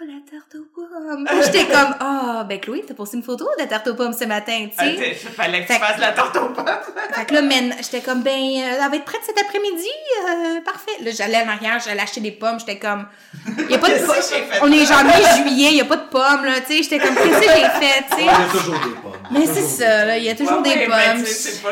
Oh la tarte aux pommes. Là, j'étais comme oh ben Chloé, t'as posté une photo de la tarte aux pommes ce matin, tu Ah, sais? t'sais, fallait que Fait tu que- fasses la tarte aux pommes. Fait que là, men, j'étais comme, ben, euh, elle va être prête cet après-midi, euh, parfait. Là, j'allais en arrière, j'allais acheter des pommes, j'étais comme, y a pas de? On est genre mi-juillet, y a pas de pommes, là, tu sais. J'étais comme, qu'est-ce que j'ai fait, tu Il y sais? a toujours des pommes. Mais c'est ça, là, il y a toujours Ouais, des ouais, mais pommes. pas...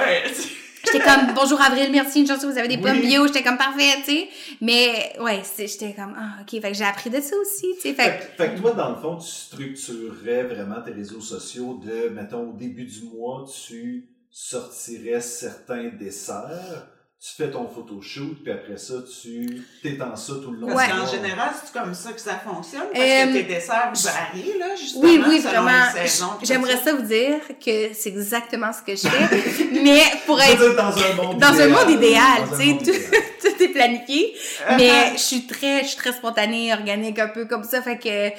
J'étais comme, bonjour Avril, merci, une chance que vous avez des pommes Oui. bio. J'étais comme, parfait, tu sais. Mais, ouais, j'étais comme, ah, ok. Fait que j'ai appris de ça aussi, tu sais. Fait Fait, que- fait que toi, dans le fond, tu structurerais vraiment tes réseaux sociaux de, mettons, au début du mois, tu sortirais certains desserts, tu fais ton photoshoot, puis après ça, tu t'étends ça tout le long Parce Ouais. qu'en général, c'est comme ça que ça fonctionne. Parce Euh, que tes desserts varient, là, justement, Oui, oui, selon vraiment. les saisons. puis J'aimerais ça vous dire que c'est exactement ce que je fais. mais pour être dire, dans un monde dans un idéal. monde idéal, un tu sais, tout, idéal. tout est planifié. Mais je suis très, je suis très spontanée, organique, un peu comme ça. Fait que, euh,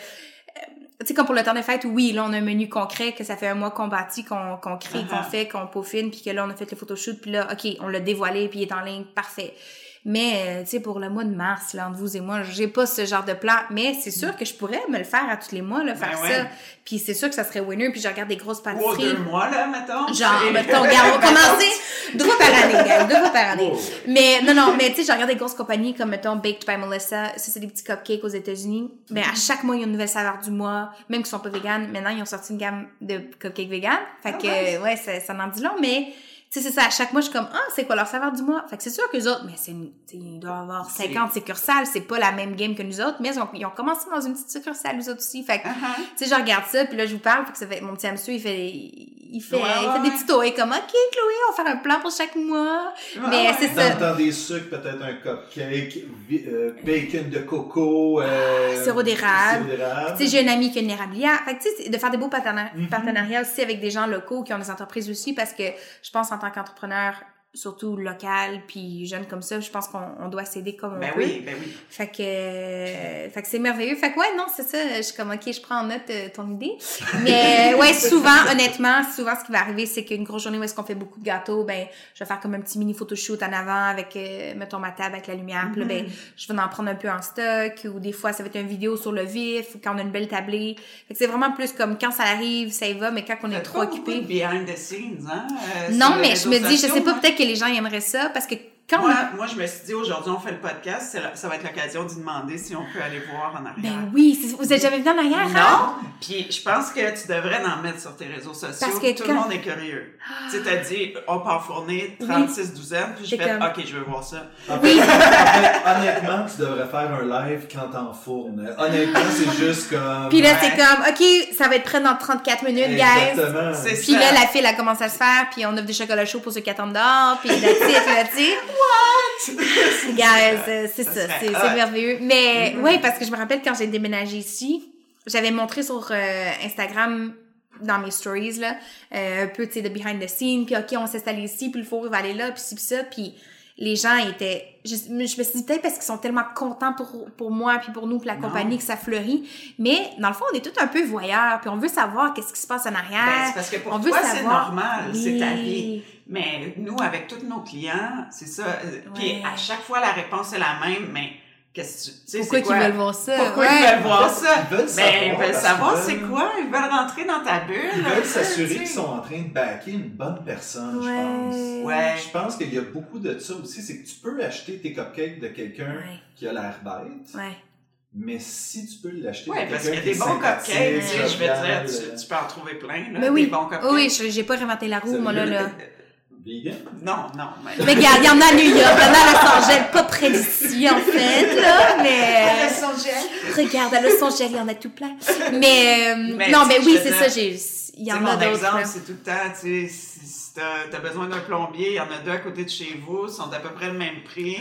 tu sais, comme pour le temps des fêtes, oui, là, on a un menu concret que ça fait un mois qu'on bâtit, qu'on qu'on crée, Uh-huh. qu'on fait, qu'on peaufine, puis que là, on a fait le photoshoot, puis là, OK, on l'a dévoilé, puis il est en ligne, parfait. Mais, euh, tu sais, pour le mois de mars, là, entre vous et moi, j'ai pas ce genre de plan. Mais c'est sûr que je pourrais me le faire à tous les mois, là, faire Ben ouais. ça. Puis c'est sûr que ça serait winner, puis je regarde des grosses pâtisseries. deux mois, là, mettons. Genre, mettons, regarde, on va commencer deux fois par année, gars, deux fois par année. Mais non, non, mais tu sais, je regarde des grosses compagnies comme, mettons, Baked by Melissa. Ça, c'est des petits cupcakes aux États-Unis. Mais à chaque mois, il y a une nouvelle saveur du mois. Même qui sont pas véganes. Maintenant, ils ont sorti une gamme de cupcakes véganes. Fait Ah, que, nice. ouais, ça, ça en dit long. Mais, sais, c'est ça. À chaque mois, je suis comme, ah, c'est quoi leur saveur du mois? Fait que c'est sûr que les autres, mais c'est une, tu sais, ils doivent avoir C'est- 50 succursales. C'est pas la même game que nous autres. Mais ils ont, ils ont commencé dans une petite succursale, nous autres aussi. Fait que, Uh-huh. tu sais, je regarde ça, puis là, je vous parle, fait que ça fait, mon petit hamster, il fait, il fait, Ouais, il fait des ouais. petits est comme, OK, Chloé, on va faire un plan pour chaque mois. Mais ouais. c'est Dans ça. temps des sucres, peut-être un cupcake, vi- euh, bacon de coco, euh, Sirop d'érable. sirop d'érable. Tu sais, j'ai une amie qui a une érablière. Fait que, tu sais, de faire des beaux Mhm. partenariats aussi avec des gens locaux qui ont des entreprises aussi parce que je pense en tant qu'entrepreneur, surtout local puis jeune comme ça, je pense qu'on on doit s'aider comme on Ben peut. oui, ben oui. Fait que, euh, fait que c'est merveilleux. Fait que ouais, non, c'est ça. Je suis comme, OK, je prends en note euh, ton idée. Mais ouais, souvent, honnêtement, souvent, ce qui va arriver, c'est qu'une grosse journée où est-ce qu'on fait beaucoup de gâteaux, ben, je vais faire comme un petit mini photoshoot en avant avec, euh, mettons, ma table avec la lumière. Puis là, ben, je vais en prendre un peu en stock ou des fois, ça va être une vidéo sur le vif ou quand on a une belle tablée. Fait que c'est vraiment plus comme quand ça arrive, ça y va, mais quand on est trop occupé. behind the scenes, hein? euh, Non, mais je me dis, je sais pas, hein. peut-être que les gens aimeraient ça parce que quand Moi, a moi, je me suis dit, aujourd'hui, on fait le podcast, la- ça va être l'occasion d'y demander si on peut aller voir en arrière. Ben oui, c'est- vous êtes jamais venu en arrière, hein? Non, puis je pense que tu devrais en mettre sur tes réseaux sociaux. Parce que Tout quand- le monde est curieux. Tu sais, t'as dit, on peut en fournir 36 douzaines, puis je fais, comme- OK, je veux voir ça. En fait, en fait, honnêtement, tu devrais faire un live quand t'en fournes. Honnêtement, c'est juste comme... Puis là, Ouais. c'est comme, OK, ça va être prêt dans 34 minutes, guys. Exactement. C'est Puis ça. là, la file, elle commence à se faire, puis on offre des chocolats chauds pour ceux qui attendent dehors, puis la titre, là, tu sais. Guys, euh, c'est ça, c'est c'est merveilleux. Mais Mhm. ouais, parce que je me rappelle quand j'ai déménagé ici, j'avais montré sur euh, Instagram dans mes stories là, euh, un peu tu sais de behind the scenes, puis OK, on s'installe ici, puis le four il va aller là, puis ci puis ça, puis les gens étaient je, je me suis dit peut-être parce qu'ils sont tellement contents pour pour moi puis pour nous pour la Non. compagnie que ça fleurit, mais dans le fond on est tous un peu voyeurs, puis on veut savoir qu'est-ce qui se passe en Ben, arrière. c'est parce que pour on veut toi, c'est savoir. normal, c'est ta Oui. vie. Mais nous, avec tous nos clients, c'est ça. euh, Puis Ouais. à chaque fois, la réponse est la même, mais qu'est-ce que tu sais, Pourquoi c'est qu'ils quoi? veulent voir ça? Pourquoi Ouais. ils veulent voir ça? Ils veulent Ben, savoir ils veulent savoir c'est quoi? Ils veulent rentrer dans ta bulle. Ils veulent s'assurer tu sais. qu'ils sont en train de backer une bonne personne, je pense. Ouais. Je pense qu'il y a beaucoup de ça aussi, c'est que tu peux acheter tes cupcakes de quelqu'un Ouais. qui a l'air bête, Ouais. mais si tu peux l'acheter Ouais, de parce quelqu'un qu'il y a qui des est bons cupcakes, je veux dire, tu, tu peux en trouver plein, là, Mais oui. des bons cupcakes. Oui, j'ai pas réinventé la roue, moi, là, là. Vegan? Non, non, mais... Mais regarde, il y en a à New York, il y en a à Los Angeles, pas près d'ici, en fait, là, mais... Regarde, à Los Angeles, il y en a tout plein. Mais, euh, Mais, non, mais oui, c'est ça, j'ai, il y en a mon d'autres. exemple, c'est tout le temps, tu sais, si, si t'as as besoin d'un plombier, il y en a deux à côté de chez vous, ils sont à peu près le même prix,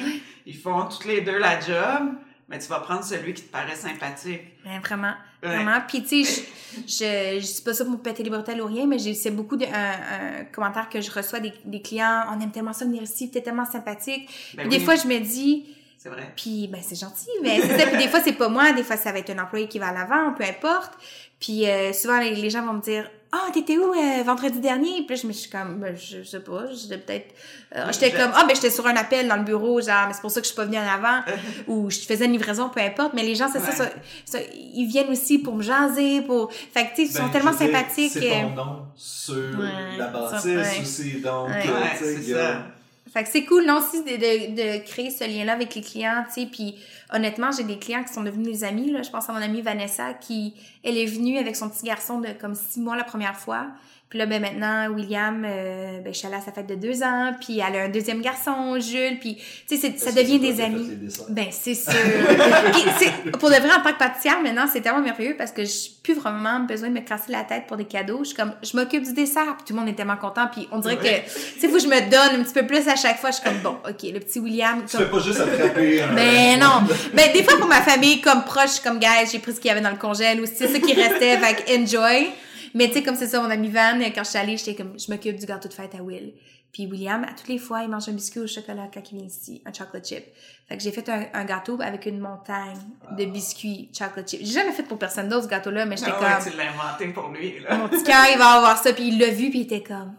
ils font toutes les deux la job, mais tu vas prendre celui qui te paraît sympathique. Ouais, vraiment, Ouais. vraiment. Puis, tu sais, je, je, je dis pas ça pour me péter les bretelles ou rien, mais j'ai, c'est beaucoup de, un, un commentaire que je reçois des, des clients. On aime tellement ça venir ici, t'es tellement sympathique. Ben Puis des oui, fois, je me dis, C'est vrai. Puis, ben, c'est gentil, mais c'est ça. Puis des fois, c'est pas moi. Des fois, ça va être un employé qui va à l'avant, peu importe. Puis euh, souvent, les, les gens vont me dire « Ah, t'étais où euh, vendredi dernier? » Puis là, je me suis comme ben, je, sais pas, j'étais peut-être... euh, j'étais Je- comme « Ah, ben, j'étais sur un appel dans le bureau, genre, mais c'est pour ça que je suis pas venue en avant. » Ou je faisais une livraison, peu importe. Mais les gens, c'est ça, Ouais. ça, ça, ils viennent aussi pour me jaser, pour... Fait que, tu sais, ils sont Ben, tellement sympathiques. C'est ton nom sur Ouais, la bâtisse aussi, donc... Ouais. euh, Ouais, tu sais, Fait que c'est cool, non, aussi, de, de, de créer ce lien-là avec les clients, tu sais. Puis honnêtement, j'ai des clients qui sont devenus des amis, là. Je pense à mon amie Vanessa qui, elle est venue avec son petit garçon de comme six mois la première fois. Puis là, ben maintenant, William, euh, ben je suis allée à sa fête de deux ans. Puis elle a un deuxième garçon, Jules. Puis, tu sais, ça devient des amis. Ben, c'est sûr. Puis, pour de vrai, en tant que pâtissière, maintenant, c'est tellement merveilleux parce que j'ai plus vraiment besoin de me casser la tête pour des cadeaux. Je suis comme, je m'occupe du dessert, puis tout le monde est tellement content. Puis on dirait Ouais. que, tu sais, faut que je me donne un petit peu plus à chaque fois. Je suis comme, bon, OK, le petit William. Tu comme- fais pas juste attraper un... ben non. Ben des fois pour ma famille comme proche, comme guys, j'ai pris ce qu'il y avait dans le congèle ou c'est ça qui restait, fait enjoy. Mais tu sais comme c'est ça mon ami Van, quand je suis allée, j'étais comme je m'occupe du gâteau de fête à Will. Puis William, à toutes les fois, il mange un biscuit au chocolat quand il vient ici, un chocolate chip. Fait que j'ai fait un, un gâteau avec une montagne de biscuits chocolate chip. J'ai jamais fait pour personne d'autre ce gâteau-là, mais j'étais Ah ouais, comme tu l'as inventé pour lui, là. mon petit cœur, il va avoir ça, puis il l'a vu, puis il était comme.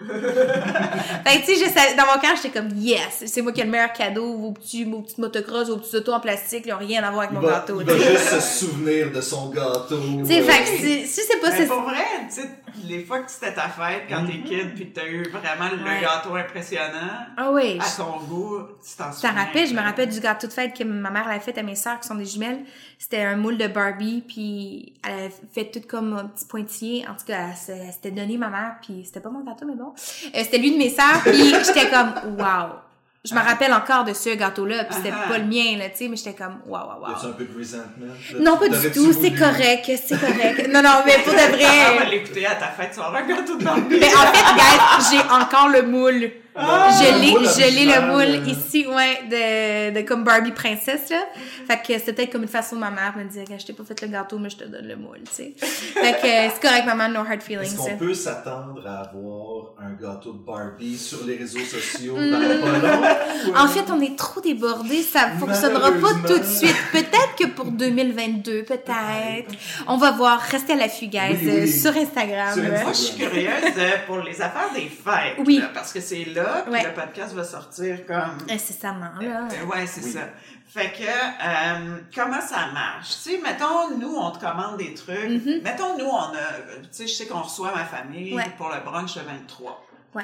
fait que, tu sais, dans mon cœur, j'étais comme, yes, c'est moi qui ai le meilleur cadeau, vos petits, vos petites motocross, vos petits autos en plastique, ils ont rien à voir avec Il mon va, gâteau, il va juste se souvenir de son gâteau. Tu sais, fait que c'est- si c'est pas, Mais c'est, pour vrai, tu sais, les fois que c'était ta fête, quand t'es kid, puis t'as eu vraiment le Ouais. gâteau impressionnant, ah oui, à ton goût, tu t'en t'en souviens. rappelles, je me rappelle du gâteau de fête que ma mère avait fait à mes sœurs qui sont des jumelles. C'était un moule de Barbie, puis elle avait fait tout comme un petit pointillé. En tout cas, elle s'était donné ma mère, puis c'était pas mon gâteau, mais bon. Euh, c'était lui de mes sœurs, puis j'étais comme, wow. je me rappelle encore de ce gâteau-là, puis c'était Ah. pas le mien, là, tu sais, mais j'étais comme, waouh, waouh, waouh. un peu de resentment? Non, pas du tout, c'est correct, c'est correct. Non, non, mais pour de On va vrai. l'écouter à ta fête, tu vas avoir un gâteau de. Mais en fait, guys, j'ai encore le moule. Ah, je l'ai, je l'ai le moule euh. ici, ouais, de, de comme Barbie princesse, là. Fait que c'est peut-être comme une façon de ma mère me dire, je t'ai pas fait le gâteau, mais je te donne le moule, tu sais. Fait que euh, c'est correct, maman, no hard Est-ce feelings. qu'on ça. peut s'attendre à avoir un gâteau de Barbie sur les réseaux sociaux Hmm. dans En euh, fait, on est trop débordés, ça fonctionnera pas tout de suite. Peut-être que pour 2022, peut-être. On va voir, restez à l'affût, guys, Oui, oui. euh, sur Instagram. Sur là. Instagram. Moi, je suis curieuse euh, pour les affaires des fêtes. Oui. là, parce que c'est là que Ouais. le podcast va sortir comme. Incessamment, là. Euh, ouais, c'est Oui. ça. Fait que, euh, comment ça marche? Tu sais, mettons, nous, on te commande des trucs. Mhm. Mettons, nous, on a, tu sais, je sais qu'on reçoit ma famille Ouais. pour le brunch le 23. Ouais.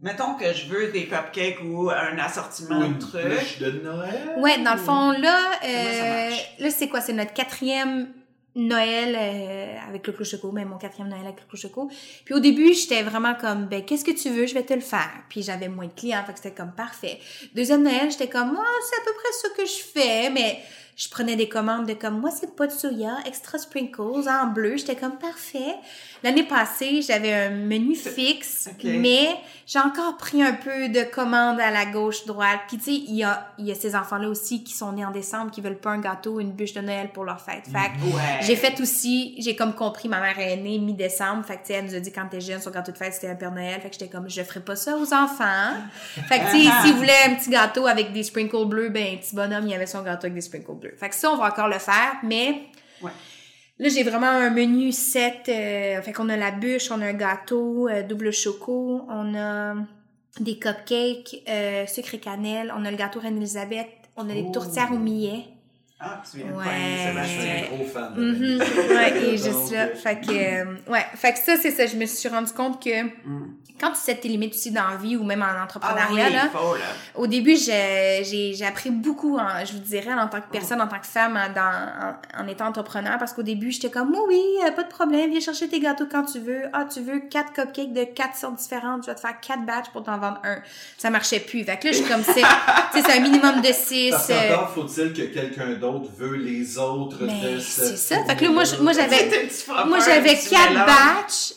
Mettons que je veux des cupcakes ou un assortiment ou une de trucs. de Noël? Ouais, dans le fond, là, ça euh, marche? là, c'est quoi? C'est notre quatrième Noël euh, avec le clou choco, mais mon quatrième Noël avec le clou choco. Puis au début, j'étais vraiment comme, ben, qu'est-ce que tu veux? Je vais te le faire. Puis j'avais moins de clients, fait que c'était comme parfait. Deuxième Noël, j'étais comme, ah, c'est à peu près ça que je fais, mais je prenais des commandes de comme, moi, c'est pas de soya, extra sprinkles en bleu. J'étais comme, parfait. L'année passée, j'avais un menu fixe, Ok. mais j'ai encore pris un peu de commandes à la gauche, droite. Puis tu sais, il y a, il y a ces enfants-là aussi qui sont nés en décembre, qui veulent pas un gâteau, une bûche de Noël pour leur fête. Fait que Ouais. j'ai fait aussi, j'ai comme compris, ma mère est née mi-décembre, fait que tu sais, elle nous a dit quand t'es jeune, son gâteau de fête, c'était un Père Noël, fait que j'étais comme, je ferai pas ça aux enfants. Fait que tu sais, s'ils voulaient un petit gâteau avec des sprinkles bleus, ben, petit bonhomme, il avait son gâteau avec des sprinkles bleus. Fait que ça, on va encore le faire, mais Ouais. là, j'ai vraiment un menu set, euh, fait qu'on a la bûche, on a un gâteau, euh, double choco, on a des cupcakes, euh, sucre et cannelle, on a le gâteau Reine-Élisabeth, on a des Oh. tourtières au millet. Ah, tu viens de Ouais. Je suis un gros fan. Reine-Élisabeth. Ouais, juste là. Fait que, euh, ouais. Fait que ça, c'est ça. Je me suis rendu compte que Mm. quand tu sais tes limites aussi dans la vie ou même en Ah oui, entrepreneuriat, il là, faut, là. au début, j'ai, appris beaucoup, en, je vous dirais, en tant que personne, en tant que femme, en- dans, en, en étant entrepreneur, parce qu'au début, j'étais comme, oui, oui, euh, pas de problème, viens chercher tes gâteaux quand tu veux. Ah, tu veux quatre cupcakes de quatre sortes différentes, je vais te faire quatre batchs pour t'en vendre un. Ça marchait plus. Fait que là, je suis comme, c'est, tu un minimum de six. Parce euh, faut-il que quelqu'un d'autre veut les autres Mais de c'est ça. Fait que là, moi, j'avais- Moi, j'avais quatre batchs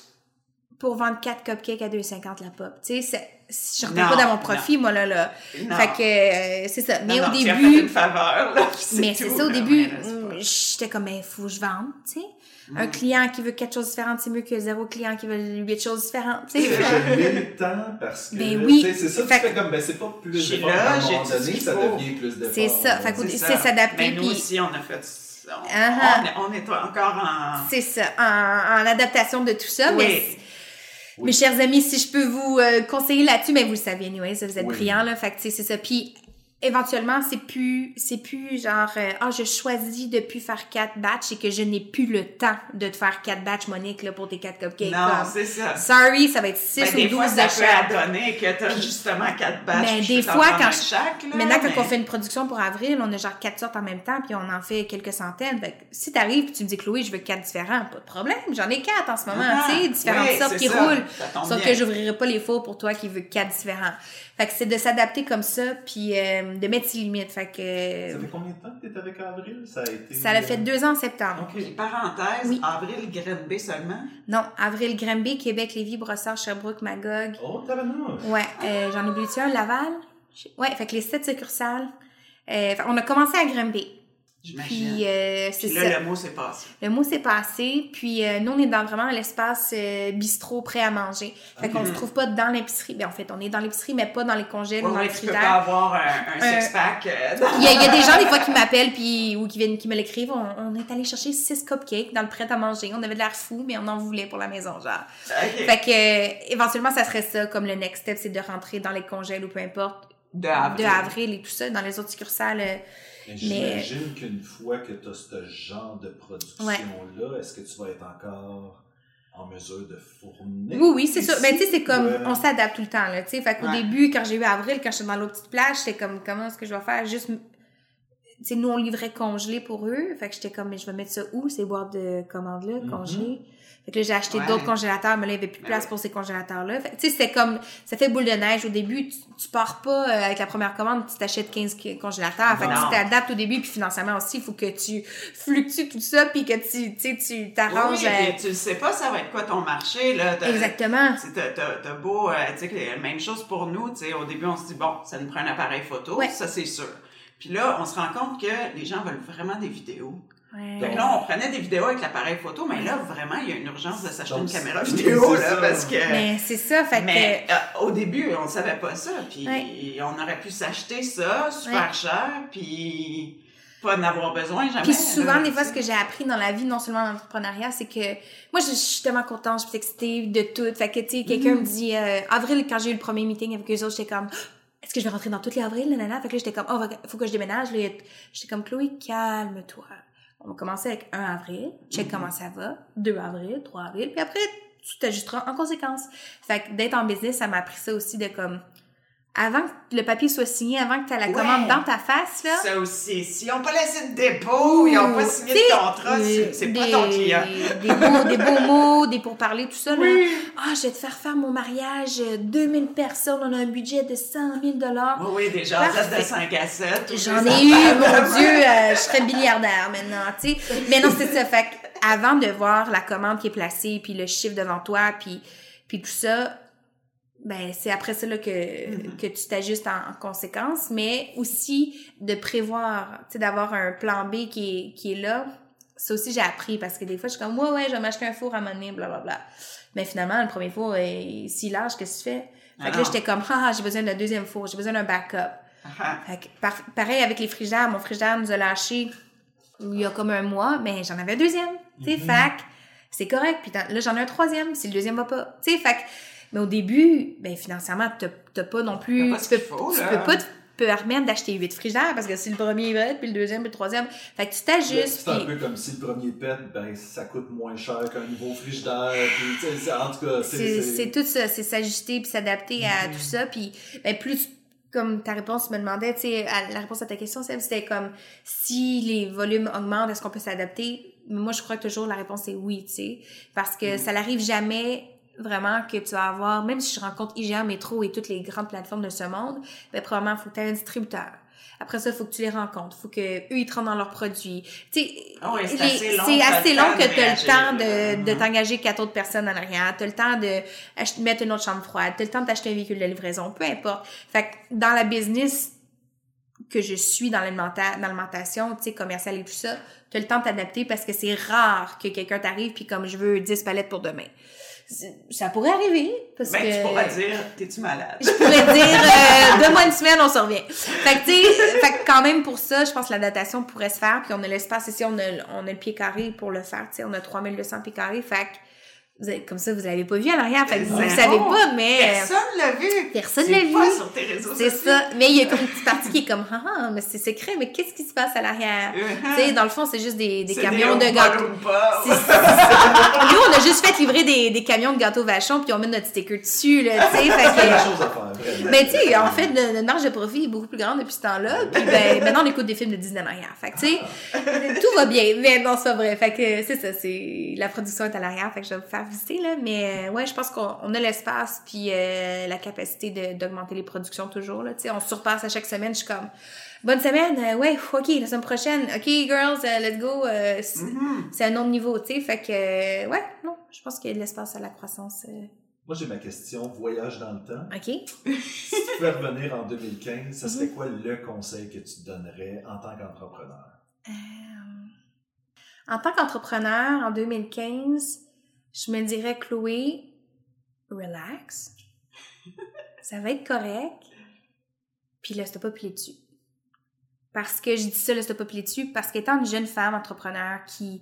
pour vendre quatre cupcakes à 2,50 la pop. Tu sais, je Non, pas dans mon profit, moi, là, là. Non. Fait que, euh, c'est ça. Mais Non, au non, tu as fait début, une faveur, là, mais c'est ça, au début, là, Mm. j'étais comme, ben, faut que je vende, tu sais. Un client qui veut quatre choses différentes, c'est mieux que zéro client qui veut huit choses différentes, tu sais. Je mets le temps parce que Ben oui. tu sais, c'est ça Fait tu fais comme ben c'est pas plus J'ai là, à un j'ai moment tout ce donné ça faut. devient plus d'efforts. C'est ça. Fait là. c'est ça. s'adapter, Mais nous aussi, on a fait... On, Ah on, est- on est encore en... C'est ça, en, en adaptation de tout ça, mais Oui. Mes chers amis, si je peux vous euh, conseiller là-dessus, mais vous le savez, anyway, ça, vous êtes Oui. brillants, là. Fait que, tu sais, c'est ça. Puis, éventuellement, c'est plus, c'est plus genre, euh, ah, je choisis de plus faire quatre batchs et que je n'ai plus le temps de te faire quatre batchs, Monique, là, pour tes quatre cupcakes. Non, c'est ça. Sorry, ça va être 6 Ben, ou des 12 fois, ça de peut chaque. adonner que t'as justement quatre batchs. Mais puis je des fois, quand je- chaque, là, Maintenant, quand mais- on fait une production pour avril, on a genre quatre sortes en même temps, puis on en fait quelques centaines. Fait que si t'arrives et tu me dis, Chloé, je veux quatre différents, pas de problème. J'en ai quatre en ce moment, Ah, tu sais, différentes oui, sortes qui ça. roulent. Sauf bien. que j'ouvrirai pas les fours pour toi qui veux quatre différents. Fait que c'est de s'adapter comme ça, puis euh, de mettre ses limites. Fait que Ça fait combien de temps que t'es avec Avril? Ça a été ça l'a fait deux ans en septembre. Puis, parenthèse, Oui. avril, graine B seulement? Non, Avril Grimby, Québec, Lévis, Brossard, Sherbrooke, Magog. Oh tabarnouche. Ouais, euh, j'en oublie-tu un, Laval? Ouais, fait que les sept succursales. Euh, on a commencé à Grimby. Puis euh, Puis ça. là, le mot s'est passé. Le mot s'est passé, puis euh, nous, on est dans vraiment l'espace euh, bistrot prêt à manger. Fait qu'on se trouve pas dans l'épicerie. Ben, en fait, on est dans l'épicerie, mais pas dans les congèles ou Ouais, dans ouais, les tu peux pas avoir un, un six-pack. dans- Il y, a, il y a des gens, des fois, qui m'appellent puis ou qui viennent, qui me l'écrivent. On, on est allé chercher six cupcakes dans le prêt à manger. On avait de l'air fou, mais on en voulait pour la maison, genre. Fait que, éventuellement, ça serait ça, comme le next step, c'est de rentrer dans les congèles ou peu importe, De avril. de avril et tout ça, dans les autres succursales. Euh, Mais Mais- J'imagine qu'une fois que tu as ce genre de production-là, est-ce que tu vas être encore en mesure de fournir? Oui, oui, c'est ici? sûr. Ben, tu sais, c'est comme, Ouais. on s'adapte tout le temps, là, tu sais. Fait qu'au Ouais. début, quand j'ai eu Avril, quand j'étais dans l'autre petite plage, j'étais comme, comment est-ce que je vais faire? Juste, tu sais, nous, on livrait congelé pour eux. Fait que j'étais comme, mais je vais mettre ça où, ces boîtes de commandes-là, Mhm. congelées? Fait que là, j'ai acheté Ouais. d'autres congélateurs, mais là, il n'y avait plus de Ben place oui. pour ces congélateurs-là. Fait tu sais, c'était comme, ça fait boule de neige. Au début, tu, tu pars pas euh, avec la première commande, tu t'achètes 15 ki- congélateurs. Fait que tu t'adaptes au début, puis financièrement aussi, il faut que tu fluctues tout ça, puis que tu, tu sais, tu t'arranges. Oui, euh, puis tu sais pas ça va être quoi ton marché, là. Exactement. T'as- beau, euh, tu sais, même chose pour nous, tu sais, au début, on se dit, bon, ça nous prend un appareil photo, Ouais. ça, c'est sûr. Puis là, on se rend compte que les gens veulent vraiment des vidéos. Ouais. Fait que là, on prenait des vidéos avec l'appareil photo, mais là, vraiment, il y a une urgence de s'acheter Donc, une caméra vidéo, là, ça. parce que... Mais c'est ça, fait Mais que. euh, au début, on savait pas ça, puis Ouais. on aurait pu s'acheter ça super Ouais. cher, puis pas en avoir besoin jamais. Puis souvent, là, des fois, ce que j'ai appris dans la vie, non seulement dans l'entrepreneuriat, c'est que moi, je, je suis tellement contente, je suis excitée de tout. Fait que, tu sais, quelqu'un Mm-hmm. me dit, euh, avril, quand j'ai eu le premier meeting avec eux autres, j'étais comme, est-ce que je vais rentrer dans toutes les avrils, nanana? Fait que là, j'étais comme, oh, faut que je déménage. J'étais comme, Chloé, calme-toi. On va commencer avec 1 avril, check Mm-hmm. comment ça va, 2 avril, 3 avril, puis après, tu t'ajusteras en conséquence. Fait que d'être en business, ça m'a appris ça aussi de comme, avant que le papier soit signé, avant que tu aies la Ouais. commande dans ta face, là. Ça aussi, s'ils n'ont pas laissé de dépôt, ils n'ont pas signé de contrat, c'est- euh, pas ton client. Des beaux, des beaux mots, des pourparlers, tout ça. là. Oui. Ah, je vais te faire faire mon mariage, euh, 2000 personnes, on a un budget de 100 000 dollars. Oui, oui, des Parfait. de 5 à 7. J'en ai eu, mon Dieu, euh, je serais milliardaire maintenant, tu sais. Mais non, c'est ça. Fait que avant de voir la commande qui est placée, puis le chiffre devant toi, puis, puis tout ça, ben c'est après ça là, que, Mm-hmm. que tu t'ajustes en, en conséquence, mais aussi de prévoir, tu sais, d'avoir un plan B qui est, qui est là. Ça aussi, j'ai appris parce que des fois, je suis comme, ouais, ouais, je vais m'acheter un four à moment donné, blablabla. Mais finalement, le premier four est si large, qu'est-ce que tu fais? Fait Ah que là, non. j'étais comme, ah, j'ai besoin d'un deuxième four, j'ai besoin d'un backup. Ah, Fait que par- pareil avec les frigidaires, mon frigidaire nous a lâché il y a comme un mois, mais j'en avais un deuxième. Tu sais, fac, c'est correct. Puis là, j'en ai un troisième, si le deuxième va pas. Tu sais, fac. Mais au début, ben financièrement, t'as t'as pas non plus. Pas tu peux, faut, tu peux pas te permettre d'acheter huit frigidaires parce que si le premier va être, puis le deuxième, puis le troisième. Fait que tu t'ajustes. C'est un puis- peu comme si le premier pet, ben, ça coûte moins cher qu'un nouveau frigidaire. Puis, en tout cas, c'est c'est. c'est tout ça, c'est s'ajuster puis s'adapter à tout ça. Puis ben, plus, comme ta réponse me demandait, tu sais, la réponse à ta question, c'était comme si les volumes augmentent, est-ce qu'on peut s'adapter? Mais moi, je crois que toujours la réponse est oui, tu sais. Parce que ça n'arrive jamais vraiment que tu vas avoir, même si je rencontre IGA, Métro et toutes les grandes plateformes de ce monde, ben, probablement, il faut que tu aies un distributeur. Après ça, il faut que tu les rencontres. Il faut que eux ils te rendent dans leurs produits. Tu sais, ouais, c'est assez long, assez long que tu as le temps de, de t'engager quatre autres personnes en arrière. Tu as le temps de mettre une autre chambre froide. Tu as le temps d'acheter un véhicule de livraison. Peu importe. Fait que dans la business que je suis dans l'alimentation, tu sais, commerciale et tout ça, tu as le temps de t'adapter parce que c'est rare que quelqu'un t'arrive puis comme je veux 10 palettes pour demain. Ça pourrait arriver parce Ben, que tu pourras dire, t'es-tu malade? je pourrais dire euh, donne-moi une semaine, on se revient. Fait que tu sais, fait que quand même pour ça, je pense que l'adaptation pourrait se faire puis on a l'espace ici, on a on a le pied carré pour le faire, tu sais, on a 3200 pieds carrés, fait que vous avez- comme ça vous l'avez pas vu à l'arrière, fait que vous Zéro. savez pas mais Personne l'a vu. personne l'a vu. pas sur tes réseaux c'est ça. Mais il y a comme une petite partie qui est comme ah, ah, mais c'est secret, mais qu'est-ce qui se passe à l'arrière? Uh-huh. Tu sais, dans le fond, c'est juste des, des camions des de gâteaux. C'est-. Nous, on a juste fait livrer des, des camions de gâteaux vachons, puis on met notre sticker dessus, là, tu sais. Fait que, mais tu sais, en fait, le- notre marge de profit est beaucoup plus grande depuis ce temps-là. Puis ben, maintenant, on écoute des films de Disney en arrière. Fait que tu sais, tout va bien. Mais non, c'est pas vrai. Fait que c'est ça, c'est la production est à l'arrière. Fait que je vais vous faire visiter là. Mais euh, ouais, je pense qu'on on a l'espace puis euh, la capacité d'augmenter les productions toujours là. Tu sais, on surpasse à chaque semaine. Je suis comme bonne semaine. euh, ouais, ok, la semaine prochaine. Ok, girls, let's go. euh, c'est un autre niveau. Tu sais, fait que ouais, non, je pense qu'il y a de l'espace à la croissance. Moi, j'ai ma question voyage dans le temps. Ok. Si tu pouvais revenir en 2015, ça Mhm. serait quoi le conseil que tu donnerais en tant qu'entrepreneur? Euh, en tant qu'entrepreneur, en 2015, je me dirais, Chloé, relax. Ça va être correct. Puis laisse-toi pas dessus. Parce que je dis ça, laisse-toi pas dessus, parce qu'étant une jeune femme entrepreneur qui,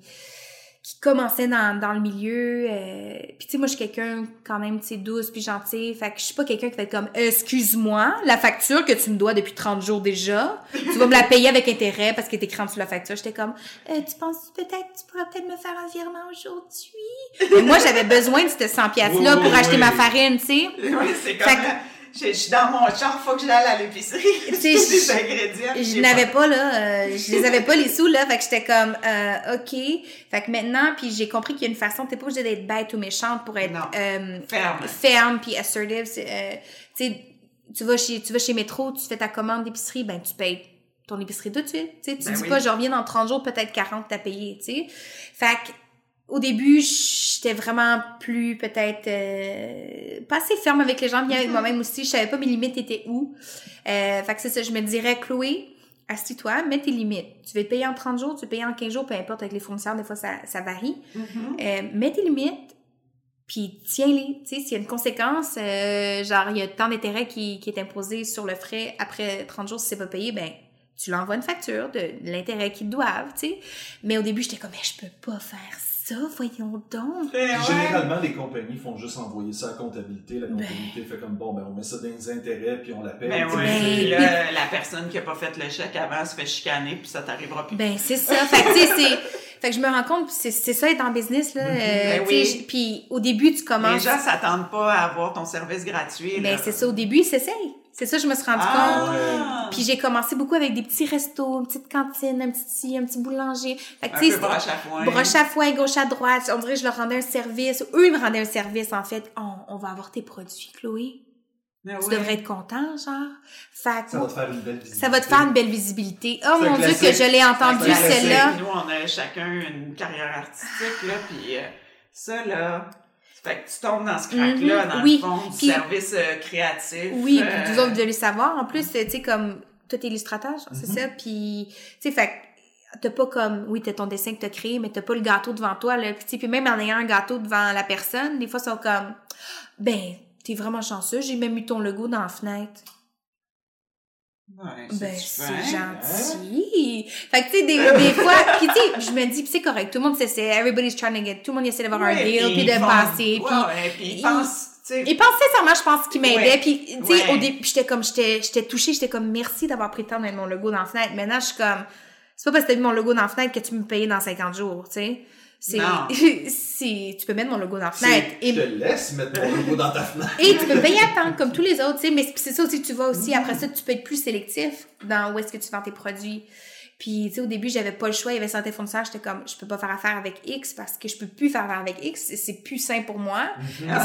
qui commençait dans, dans le milieu, euh, puis tu sais, moi, je suis quelqu'un quand même, tu sais, douce puis gentille, fait que je suis pas quelqu'un qui va être comme, excuse-moi, la facture que tu me dois depuis 30 jours déjà, tu vas me la payer avec intérêt parce qu'elle est écrit en dessous de la facture. J'étais comme, euh, tu penses peut-être, tu pourras peut-être me faire un virement aujourd'hui? Mais moi, j'avais besoin de cette 100 pièces là Oui, pour oui, acheter oui. ma farine, tu sais. Oui, c'est Fait comme... Je je suis dans mon char, faut que j'aille à l'épicerie. Je- ingrédients. Je n'avais pas, là, euh, je les avais pas les sous, là, fait que j'étais comme, euh, OK. Fait que maintenant, puis j'ai compris qu'il y a une façon, t'es pas obligé d'être bête ou méchante pour être Non. euh, Ferme. ferme puis assertive. Euh, tu sais, tu vas chez, tu vas chez Métro, tu fais ta commande d'épicerie, ben tu payes ton épicerie tout de suite. Tu sais, tu Ben dis oui. pas, je reviens dans 30 jours, peut-être 40, t'as payé, tu sais. Fait que, au début, j'étais vraiment plus, peut-être, euh, pas assez ferme avec les gens, bien avec moi-même aussi. Je savais pas mes limites étaient où. Euh, fait que c'est ça, je me dirais, Chloé, assis-toi, mets tes limites. Tu veux te payer en 30 jours, tu veux te payer en 15 jours, peu importe, avec les fournisseurs, des fois, ça, ça varie. Mhm. Euh, mets tes limites, puis tiens-les. Tu sais, s'il y a une conséquence, euh, genre, il y a tant d'intérêt qui, qui est imposé sur le frais après 30 jours si c'est pas payé, ben, tu l'envoies une facture de l'intérêt qu'ils doivent, tu sais. Mais au début, j'étais comme, mais je peux pas faire ça, voyons donc. Ben ouais. Généralement, les compagnies font juste envoyer ça à la comptabilité. La comptabilité fait comme bon, ben on met ça dans les intérêts puis on la paye. Ben Ben, là, la personne qui a pas fait le chèque avant se fait chicaner, puis ça t'arrivera plus. Ben, c'est ça. fait que, tu sais, c'est... Fait que je me rends compte, c'est c'est ça être en business, là. euh, Ben oui. Puis au début, tu Les commences... gens s'attendent pas à avoir ton service gratuit. Ben, là. c'est ça. Au début, ils s'essayent. C'est ça, je me suis rendu compte. Ah! Puis j'ai commencé beaucoup avec des petits restos, une petite cantine, un petit un petit boulanger. Fait que, Un peu broche à foin. broche à foin, gauche à droite. On dirait que je leur rendais un service. Eux, ils me rendaient un service, en fait. On, on va avoir tes produits, Chloé. Tu ouais. devrais être content, genre. Fait que Ça va te faire une belle visite. ça va te faire une belle visibilité. Oh mon Dieu, que je l'ai entendu, celle-là. Nous, on a chacun une carrière artistique, là, puis euh, ça, là, fait que tu tombes dans ce crack-là, Mhm. dans Oui. le fond, du service euh, créatif. Oui, euh, puis vous autres, vous devez le savoir. En plus, tu sais, comme tout illustrateur, c'est Mhm. ça. Puis, tu sais, fait t'as pas comme, oui, t'as ton dessin que t'as créé, mais t'as pas le gâteau devant toi, là. Puis, puis même en ayant un gâteau devant la personne, des fois, ils sont comme, ben, t'es vraiment chanceux, j'ai même eu ton logo dans la fenêtre. Ouais, Ben, c'est fin. gentil. Fait que, tu sais, des, des fois, puis tu sais, je me dis, puis c'est correct, tout le monde sait, c'est everybody's trying to get, tout le monde essaie d'avoir un deal, puis de passer, puis... ouais, puis ils ils- pensent, tu sais, Et pense sincèrement, je pense qu'il m'aidait. Ouais. Puis, tu sais, Ouais. au début, j'étais comme, j'étais, j'étais touchée, j'étais comme, merci d'avoir pris le temps de mettre mon logo dans la fenêtre. Maintenant, je suis comme, c'est pas parce que t'as mis mon logo dans la fenêtre que tu me payes dans 50 jours, tu sais. C'est, c'est, tu peux mettre mon logo dans la fenêtre. Je te laisse mettre mon logo dans ta fenêtre. et tu peux payer à temps, comme tous les autres, tu sais. Mais c'est ça aussi tu vois aussi. Après ça, tu peux être plus sélectif dans où est-ce que tu vends tes produits. Puis, tu sais, au début, j'avais pas le choix. Il y avait certains fournisseurs, j'étais comme, je peux pas faire affaire avec X parce que je peux plus faire affaire avec X. C'est plus sain pour moi.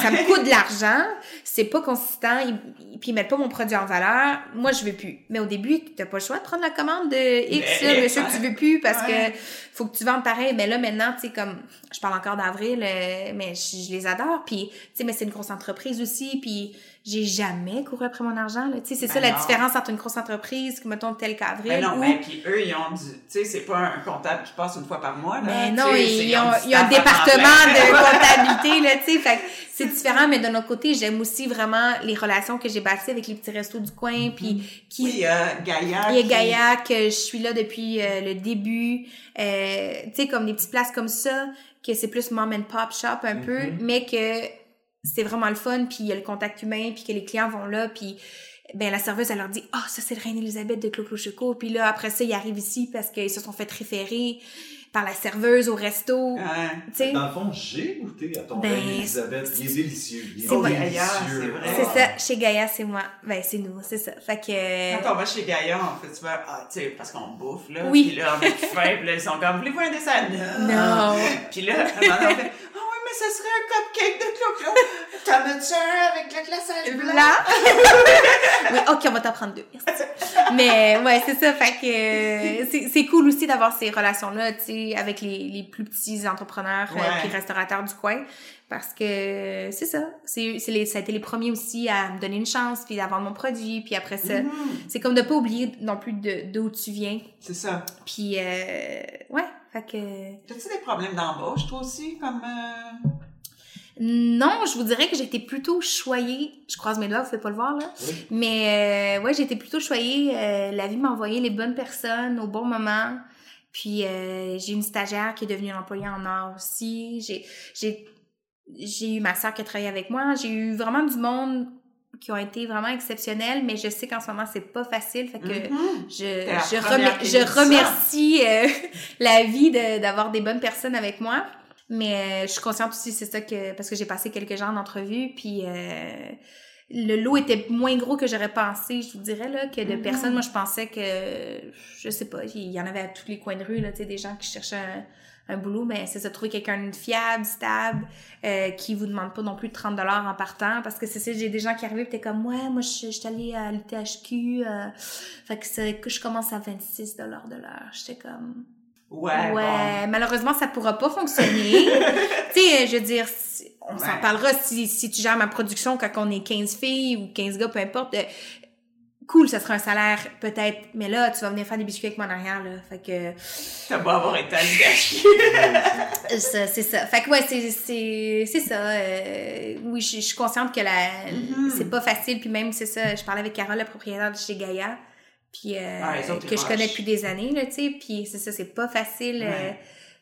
Ça me coûte de l'argent. C'est pas consistant. Ils, ils- puis ils mettent pas mon produit en valeur. Moi, je veux plus. Mais au début, t'as pas le choix de prendre la commande de X, là, monsieur, que tu veux plus parce ouais. que faut que tu vendes pareil. Mais là, maintenant, tu sais, comme, je parle encore d'avril, euh, mais je, je les adore. Puis, tu sais, mais c'est une grosse entreprise aussi. Puis, j'ai jamais couru après mon argent, là. Tu sais, c'est Ben ça la non. différence entre une grosse entreprise, mettons, telle qu'Avril. Ben non, ou- ben, puis eux, ils ont du, tu sais, c'est pas un comptable qui passe une fois par mois, là. Mais tu non, ils, ont, ils ont un département de comptabilité, là, tu sais. C'est différent, mais d'un autre côté, j'aime aussi vraiment les relations que j'ai bâties avec les petits restos du coin, puis qui... Oui, a Gaïa. Il y a qui- que je suis là depuis euh, le début. Euh, tu sais, comme des petites places comme ça, que c'est plus mom and pop shop un peu, Mhm. mais que c'est vraiment le fun, puis il y a le contact humain, puis que les clients vont là, puis ben la serveuse, elle leur dit « Ah, ça, c'est le Reine-Élisabeth de Clo-Clo Choco. » Puis là, après ça, ils arrivent ici parce qu'ils se sont fait référer par la serveuse au resto. Sais, Dans le fond, j'ai goûté à ton Ben, reine Elisabeth. Il est délicieux. Il est délicieux. C'est vrai. c'est ça. Chez Gaïa, c'est moi. Ben, c'est nous, c'est ça. Fait que... Quand on va chez Gaïa, on fait souvent, ah, tu sais, parce qu'on bouffe, là. Oui. Puis là, on est faim, puis là, ils sont comme, voulez-vous un dessin? Non. Non. Puis là, on fait, ah oui, mais ça serait un cupcake de Clo-Clo. T'en as-tu un avec le glaçage blanc? Oui, ok, on va t'en prendre deux. Merci. Mais ouais, c'est ça. Fait que euh, c'est- cool aussi d'avoir ces relations-là, tu sais, avec les, les plus petits entrepreneurs euh, Ouais. puis restaurateurs du coin. Parce que c'est ça. C'est c'est les, ça a été les premiers aussi à me donner une chance, puis d'avoir mon produit. Puis après ça, Mhm. c'est comme de pas oublier non plus de- d'où tu viens. C'est ça. Puis euh, ouais, fait que... T'as-tu des problèmes d'embauche, toi aussi, comme... euh, Non, je vous dirais que j'ai été plutôt choyée. Je croise mes doigts, vous pouvez pas le voir, là. Oui. Mais euh, ouais, j'ai été plutôt choyée. Euh, la vie m'a envoyé les bonnes personnes au bon moment. Puis euh, j'ai une stagiaire qui est devenue une employée en or aussi. J'ai j'ai j'ai eu ma sœur qui a travaillé avec moi. J'ai eu vraiment du monde qui ont été vraiment exceptionnels, mais je sais qu'en ce moment c'est pas facile. Fait que mhm. je, je, remer- je remercie euh, la vie de- d'avoir des bonnes personnes avec moi. Mais euh, je suis consciente aussi, c'est ça que... Parce que j'ai passé quelques gens en entrevue, puis... Euh, le lot était moins gros que j'aurais pensé, je vous dirais, là, que de Mhm. personnes. Moi, je pensais que, je sais pas, il y en avait à tous les coins de rue, là, tu sais, des gens qui cherchaient un, un boulot, mais c'est ça, trouver quelqu'un de fiable, stable, euh, qui vous demande pas non plus 30 dollars en partant, parce que c'est ça, j'ai des gens qui arrivaient pis t'es comme, ouais, moi, je suis allée à l'ITHQ, euh, fait que je commence à 26 dollars de l'heure. J'étais comme, Ouais, Ouais, malheureusement, ça pourra pas fonctionner. tu sais, je veux dire, on s'en Ouais. parlera si, si tu gères ma production quand on est 15 filles ou 15 gars, peu importe. Cool, ça sera un salaire, peut-être. Mais là, tu vas venir faire des biscuits avec mon arrière, là. Fait que, bon. T'as beau avoir été à ça, c'est ça. Fait que ouais, c'est, c'est, c'est ça. euh, oui, je je suis consciente que la, Mhm. c'est pas facile. Puis même, c'est ça, je parlais avec Carole, la propriétaire de chez Gaïa. Puis euh, Ah, que je connais depuis des années, là, tu sais. Puis c'est ça, c'est pas facile euh.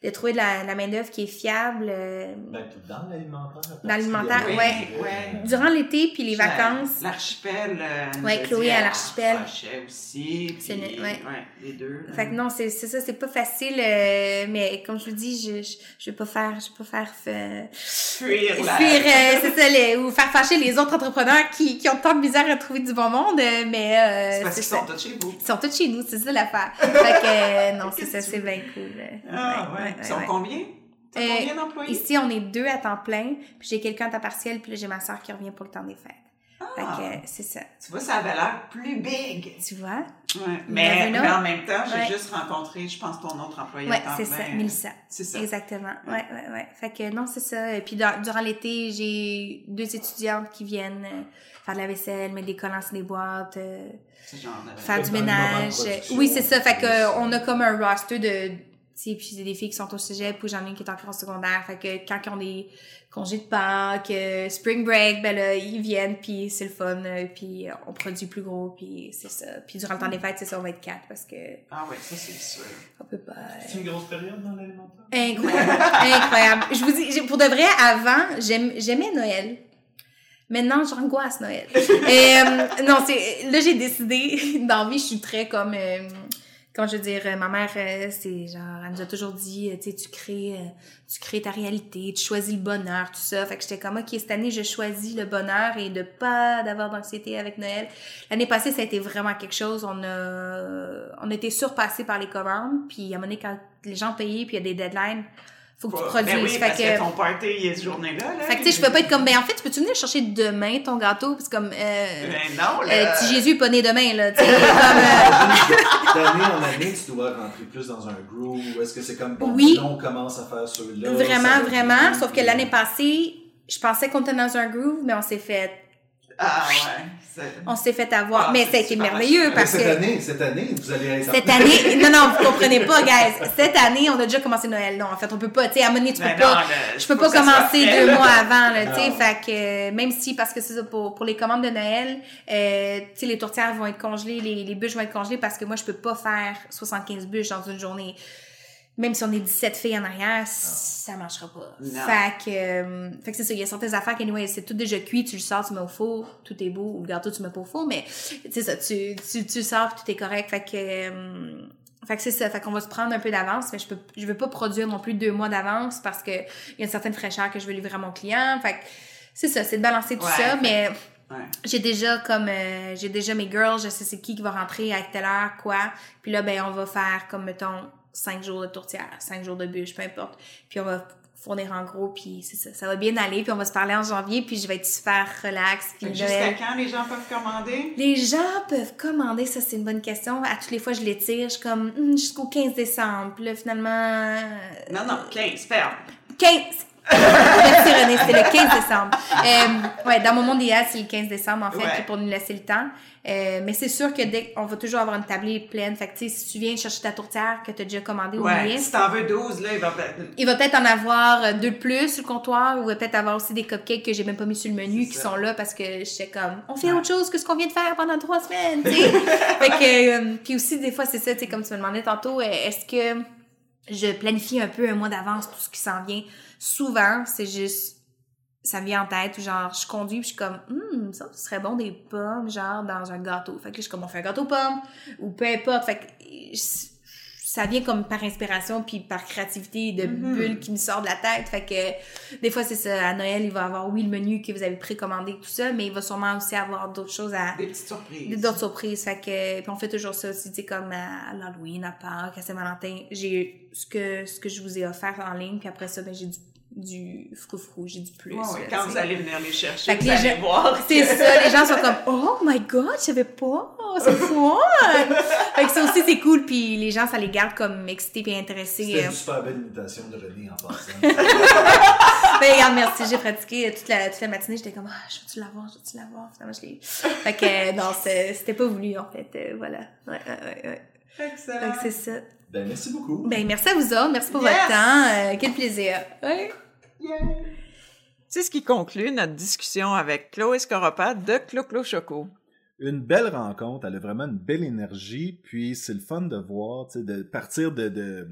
De trouver de la, la main-d'œuvre qui est fiable. euh, Ben, puis dans l'alimentaire. Dans l'alimentaire, Oui, ouais. ouais. durant l'été, puis les vacances. L'archipel. euh, Ouais, Chloé à l'archipel. aussi. Puis- ouais. les deux. Fait que non, c'est c'est ça, c'est pas facile, euh, mais comme je vous dis, je, je, je vais pas faire, je vais pas faire euh, Fuir la... fuir, euh, c'est ça, les- ou faire fâcher les autres entrepreneurs qui, qui ont tant de misère à trouver du bon monde, euh, mais euh, C'est parce c'est qu'ils ça. sont tous chez vous. Ils sont tous chez nous, c'est ça l'affaire. fait que euh, non, c'est ça, c'est bien cool. Ah, ouais. Ouais, Ils ouais, sont ouais. combien? Euh, combien d'employés? Ici, on est deux à temps plein, puis j'ai quelqu'un à temps partiel, puis là, j'ai ma soeur qui revient pour le temps des fêtes. Fait Ah, que euh, c'est ça. tu vois, ça avait l'air plus big. Tu vois? Ouais. Mais, mais en même temps, j'ai Ouais. juste rencontré, je pense, ton autre employé temps c'est ça, Mélissa. C'est ça. Exactement. Ouais, ouais, ouais. Fait que non, c'est ça. Et puis dans- durant l'été, j'ai deux étudiantes qui viennent euh, faire de la vaisselle, mettre des collants sur des boîtes, euh, Ce genre de... faire du ménage. Oui, c'est ça. Fait que c'est euh, ça. on a comme un roster de sais, puis c'est des filles qui sont au cégep, puis j'en ai une qui est encore au secondaire. Fait que quand ils ont des congés de Pâques, euh, spring break, ben là, ils viennent, puis c'est le fun, euh, puis on produit plus gros, puis c'est ça. Puis durant le temps des fêtes, c'est ça, on va être quatre, parce que Ah ouais, ça c'est sûr. on peut pas... C'est une grosse période dans l'alimentaire? Incroyable, incroyable. Je vous dis, j'ai- pour de vrai, avant, j'aimais Noël. Maintenant, j'angoisse Noël. Et, euh, non, c'est là j'ai décidé. Dans vie, je suis très comme, euh, comment je veux dire, euh, ma mère, euh, c'est genre, elle nous a toujours dit, euh, tu sais, tu crées, tu crées ta réalité, tu choisis le bonheur, tout ça. Fait que j'étais comme, ok, cette année, je choisis le bonheur et de pas d'avoir d'anxiété avec Noël. L'année passée, ça a été vraiment quelque chose. On a, on a été surpassé par les commandes. Puis à un moment donné, quand les gens payaient, puis il y a des deadlines, faut que tu produises. Ben oui, fait parce que, que ton party, il est ce journée-là. Là, fait que, tu sais, je peux pas être comme, ben en fait, tu peux-tu venir chercher demain ton gâteau? Puis c'est comme, euh, Ben non, euh, là. petit Jésus est pas né demain, là. Tu sais, comme, euh, D'année en année, tu dois rentrer plus dans un groove. ou Est-ce que c'est comme bon, Oui. on commence à faire ceux-là? vraiment, vraiment. Sauf que l'année passée, je pensais qu'on était dans un groove, mais on s'est fait, Ah ouais. on s'est fait avoir. Ah, mais ça a été merveilleux parce cette que. année, cette année, vous allez être Cette année, non, non, vous comprenez pas, guys. Cette année, on a déjà commencé Noël. Non, en fait, on peut pas, tu sais, à tu peux pas. non, Je peux pas commencer deux là. mois avant, là, tu sais. Fait que, euh, même si, parce que c'est ça, pour, pour les commandes de Noël, euh, tu sais, les tourtières vont être congelées, les, les bûches vont être congelées parce que moi, je peux pas faire 75 bûches dans une journée. Même si on est 17 filles en arrière, ça marchera pas. Non. Fait que, euh, fait que c'est ça, il y a certaines affaires qu'anyway, c'est tout déjà cuit, tu le sors, tu mets au four, tout est beau, ou le gâteau, tu mets pas au four, mais, tu sais ça, tu, tu, tu le sors, tout est correct. Fait que, euh, fait que c'est ça, fait qu'on va se prendre un peu d'avance, mais je peux, je veux pas produire non plus deux mois d'avance parce que il y a une certaine fraîcheur que je veux livrer à mon client. Fait que c'est ça, c'est de balancer tout Ouais, ça, fait- mais Ouais. j'ai déjà comme euh, j'ai déjà mes girls, je sais c'est qui qui va rentrer à telle heure, quoi. Puis là, ben on va faire comme mettons cinq jours de tourtière, cinq jours de bûche, peu importe. Puis on va fournir en gros, puis c'est ça, ça va bien aller. Puis on va se parler en janvier, puis je vais être super relax. Puis Jusqu'à quand les gens peuvent commander? les gens peuvent commander, ça c'est une bonne question. À toutes les fois, je les tire, je suis comme Hum, jusqu'au 15 décembre. Puis là, finalement. euh, Non, non, 15, ferme. 15! Merci René, c'était le 15 décembre. Euh, ouais, dans mon monde idéal, c'est le 15 décembre, en fait, Ouais. pour nous laisser le temps. Euh, mais c'est sûr que dès on va toujours avoir une tablée pleine. Fait que, sais, si tu viens chercher ta tourtière que tu as déjà commandée au Ouais, millier, si t'en veux 12, là, il va peut-être... il va peut-être en avoir euh, deux de plus sur le comptoir, ou il va peut-être avoir aussi des cupcakes que j'ai même pas mis sur le menu C'est qui ça. sont là parce que j'étais comme, on fait Ouais. autre chose que ce qu'on vient de faire pendant trois semaines, tu sais. fait que, euh, puis aussi, des fois, c'est ça, tu sais, comme tu me demandais tantôt, est-ce que je planifie un peu un mois d'avance tout ce qui s'en vient? Souvent, c'est juste, ça me vient en tête, ou genre, je conduis, puis je suis comme, hum, ça, ce serait bon des pommes, genre, dans un gâteau. Fait que là, je suis comme, on fait un gâteau aux pommes, ou peu importe. Fait que, je- ça vient comme par inspiration puis par créativité de Mhm. bulles qui me sortent de la tête. Fait que des fois, c'est ça. À Noël, il va avoir, oui, le menu que vous avez précommandé, tout ça, mais il va sûrement aussi avoir d'autres choses à... Des petites surprises. D'autres surprises. Fait que, puis on fait toujours ça aussi, tu sais, comme à l'Halloween, à Pâques, à Saint-Valentin. J'ai ce que, ce que je vous ai offert en ligne, puis après ça, ben, j'ai du, du froufrou, j'ai du plus. Ouais, quand vous allez venir les chercher, Fait que vous les allez gens- voir. C'est que- ça, les gens sont comme Oh my god, je savais pas, c'est fun! fait que ça aussi c'est cool, puis les gens ça les garde comme excités et intéressés. C'était Euh, une super belle imitation de René en passant. Ben regarde, merci, j'ai pratiqué toute la, toute la matinée, j'étais comme Ah, je veux-tu l'avoir, je veux-tu l'avoir? Finalement, je l'ai. Fait que euh, non, c'était pas voulu en fait, euh, voilà. Ouais, ouais, ouais. Excellent. Donc c'est ça. ben, merci beaucoup. Ben merci à vous autres, merci pour Yes! votre temps, euh, quel plaisir. Ouais. C'est ce qui conclut notre discussion avec Chloé Scoropade de Clo-Clo Choco. Une belle rencontre, elle a vraiment une belle énergie, puis c'est le fun de voir, de partir de, de,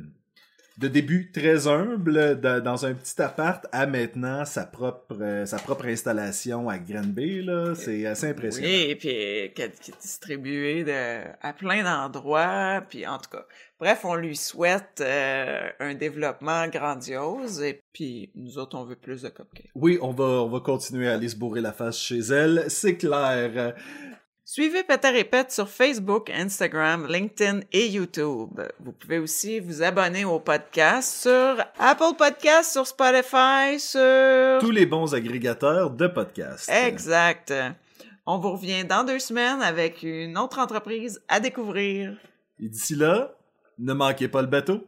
de début très humble de- dans un petit appart à maintenant sa propre, euh, sa propre installation à Granby, là, c'est assez impressionnant. Oui, et puis qui est qui est distribué de, à plein d'endroits, puis en tout cas. Bref, on lui souhaite euh, un développement grandiose, et puis nous autres, on veut plus de cupcakes. Oui, on va, on va continuer à aller se bourrer la face chez elle, c'est clair. Suivez Peter et Pet sur Facebook, Instagram, LinkedIn et YouTube. Vous pouvez aussi vous abonner au podcast sur Apple Podcasts, sur Spotify, sur... Tous les bons agrégateurs de podcasts. Exact. On vous revient dans deux semaines avec une autre entreprise à découvrir. Et d'ici là, ne manquez pas le bateau.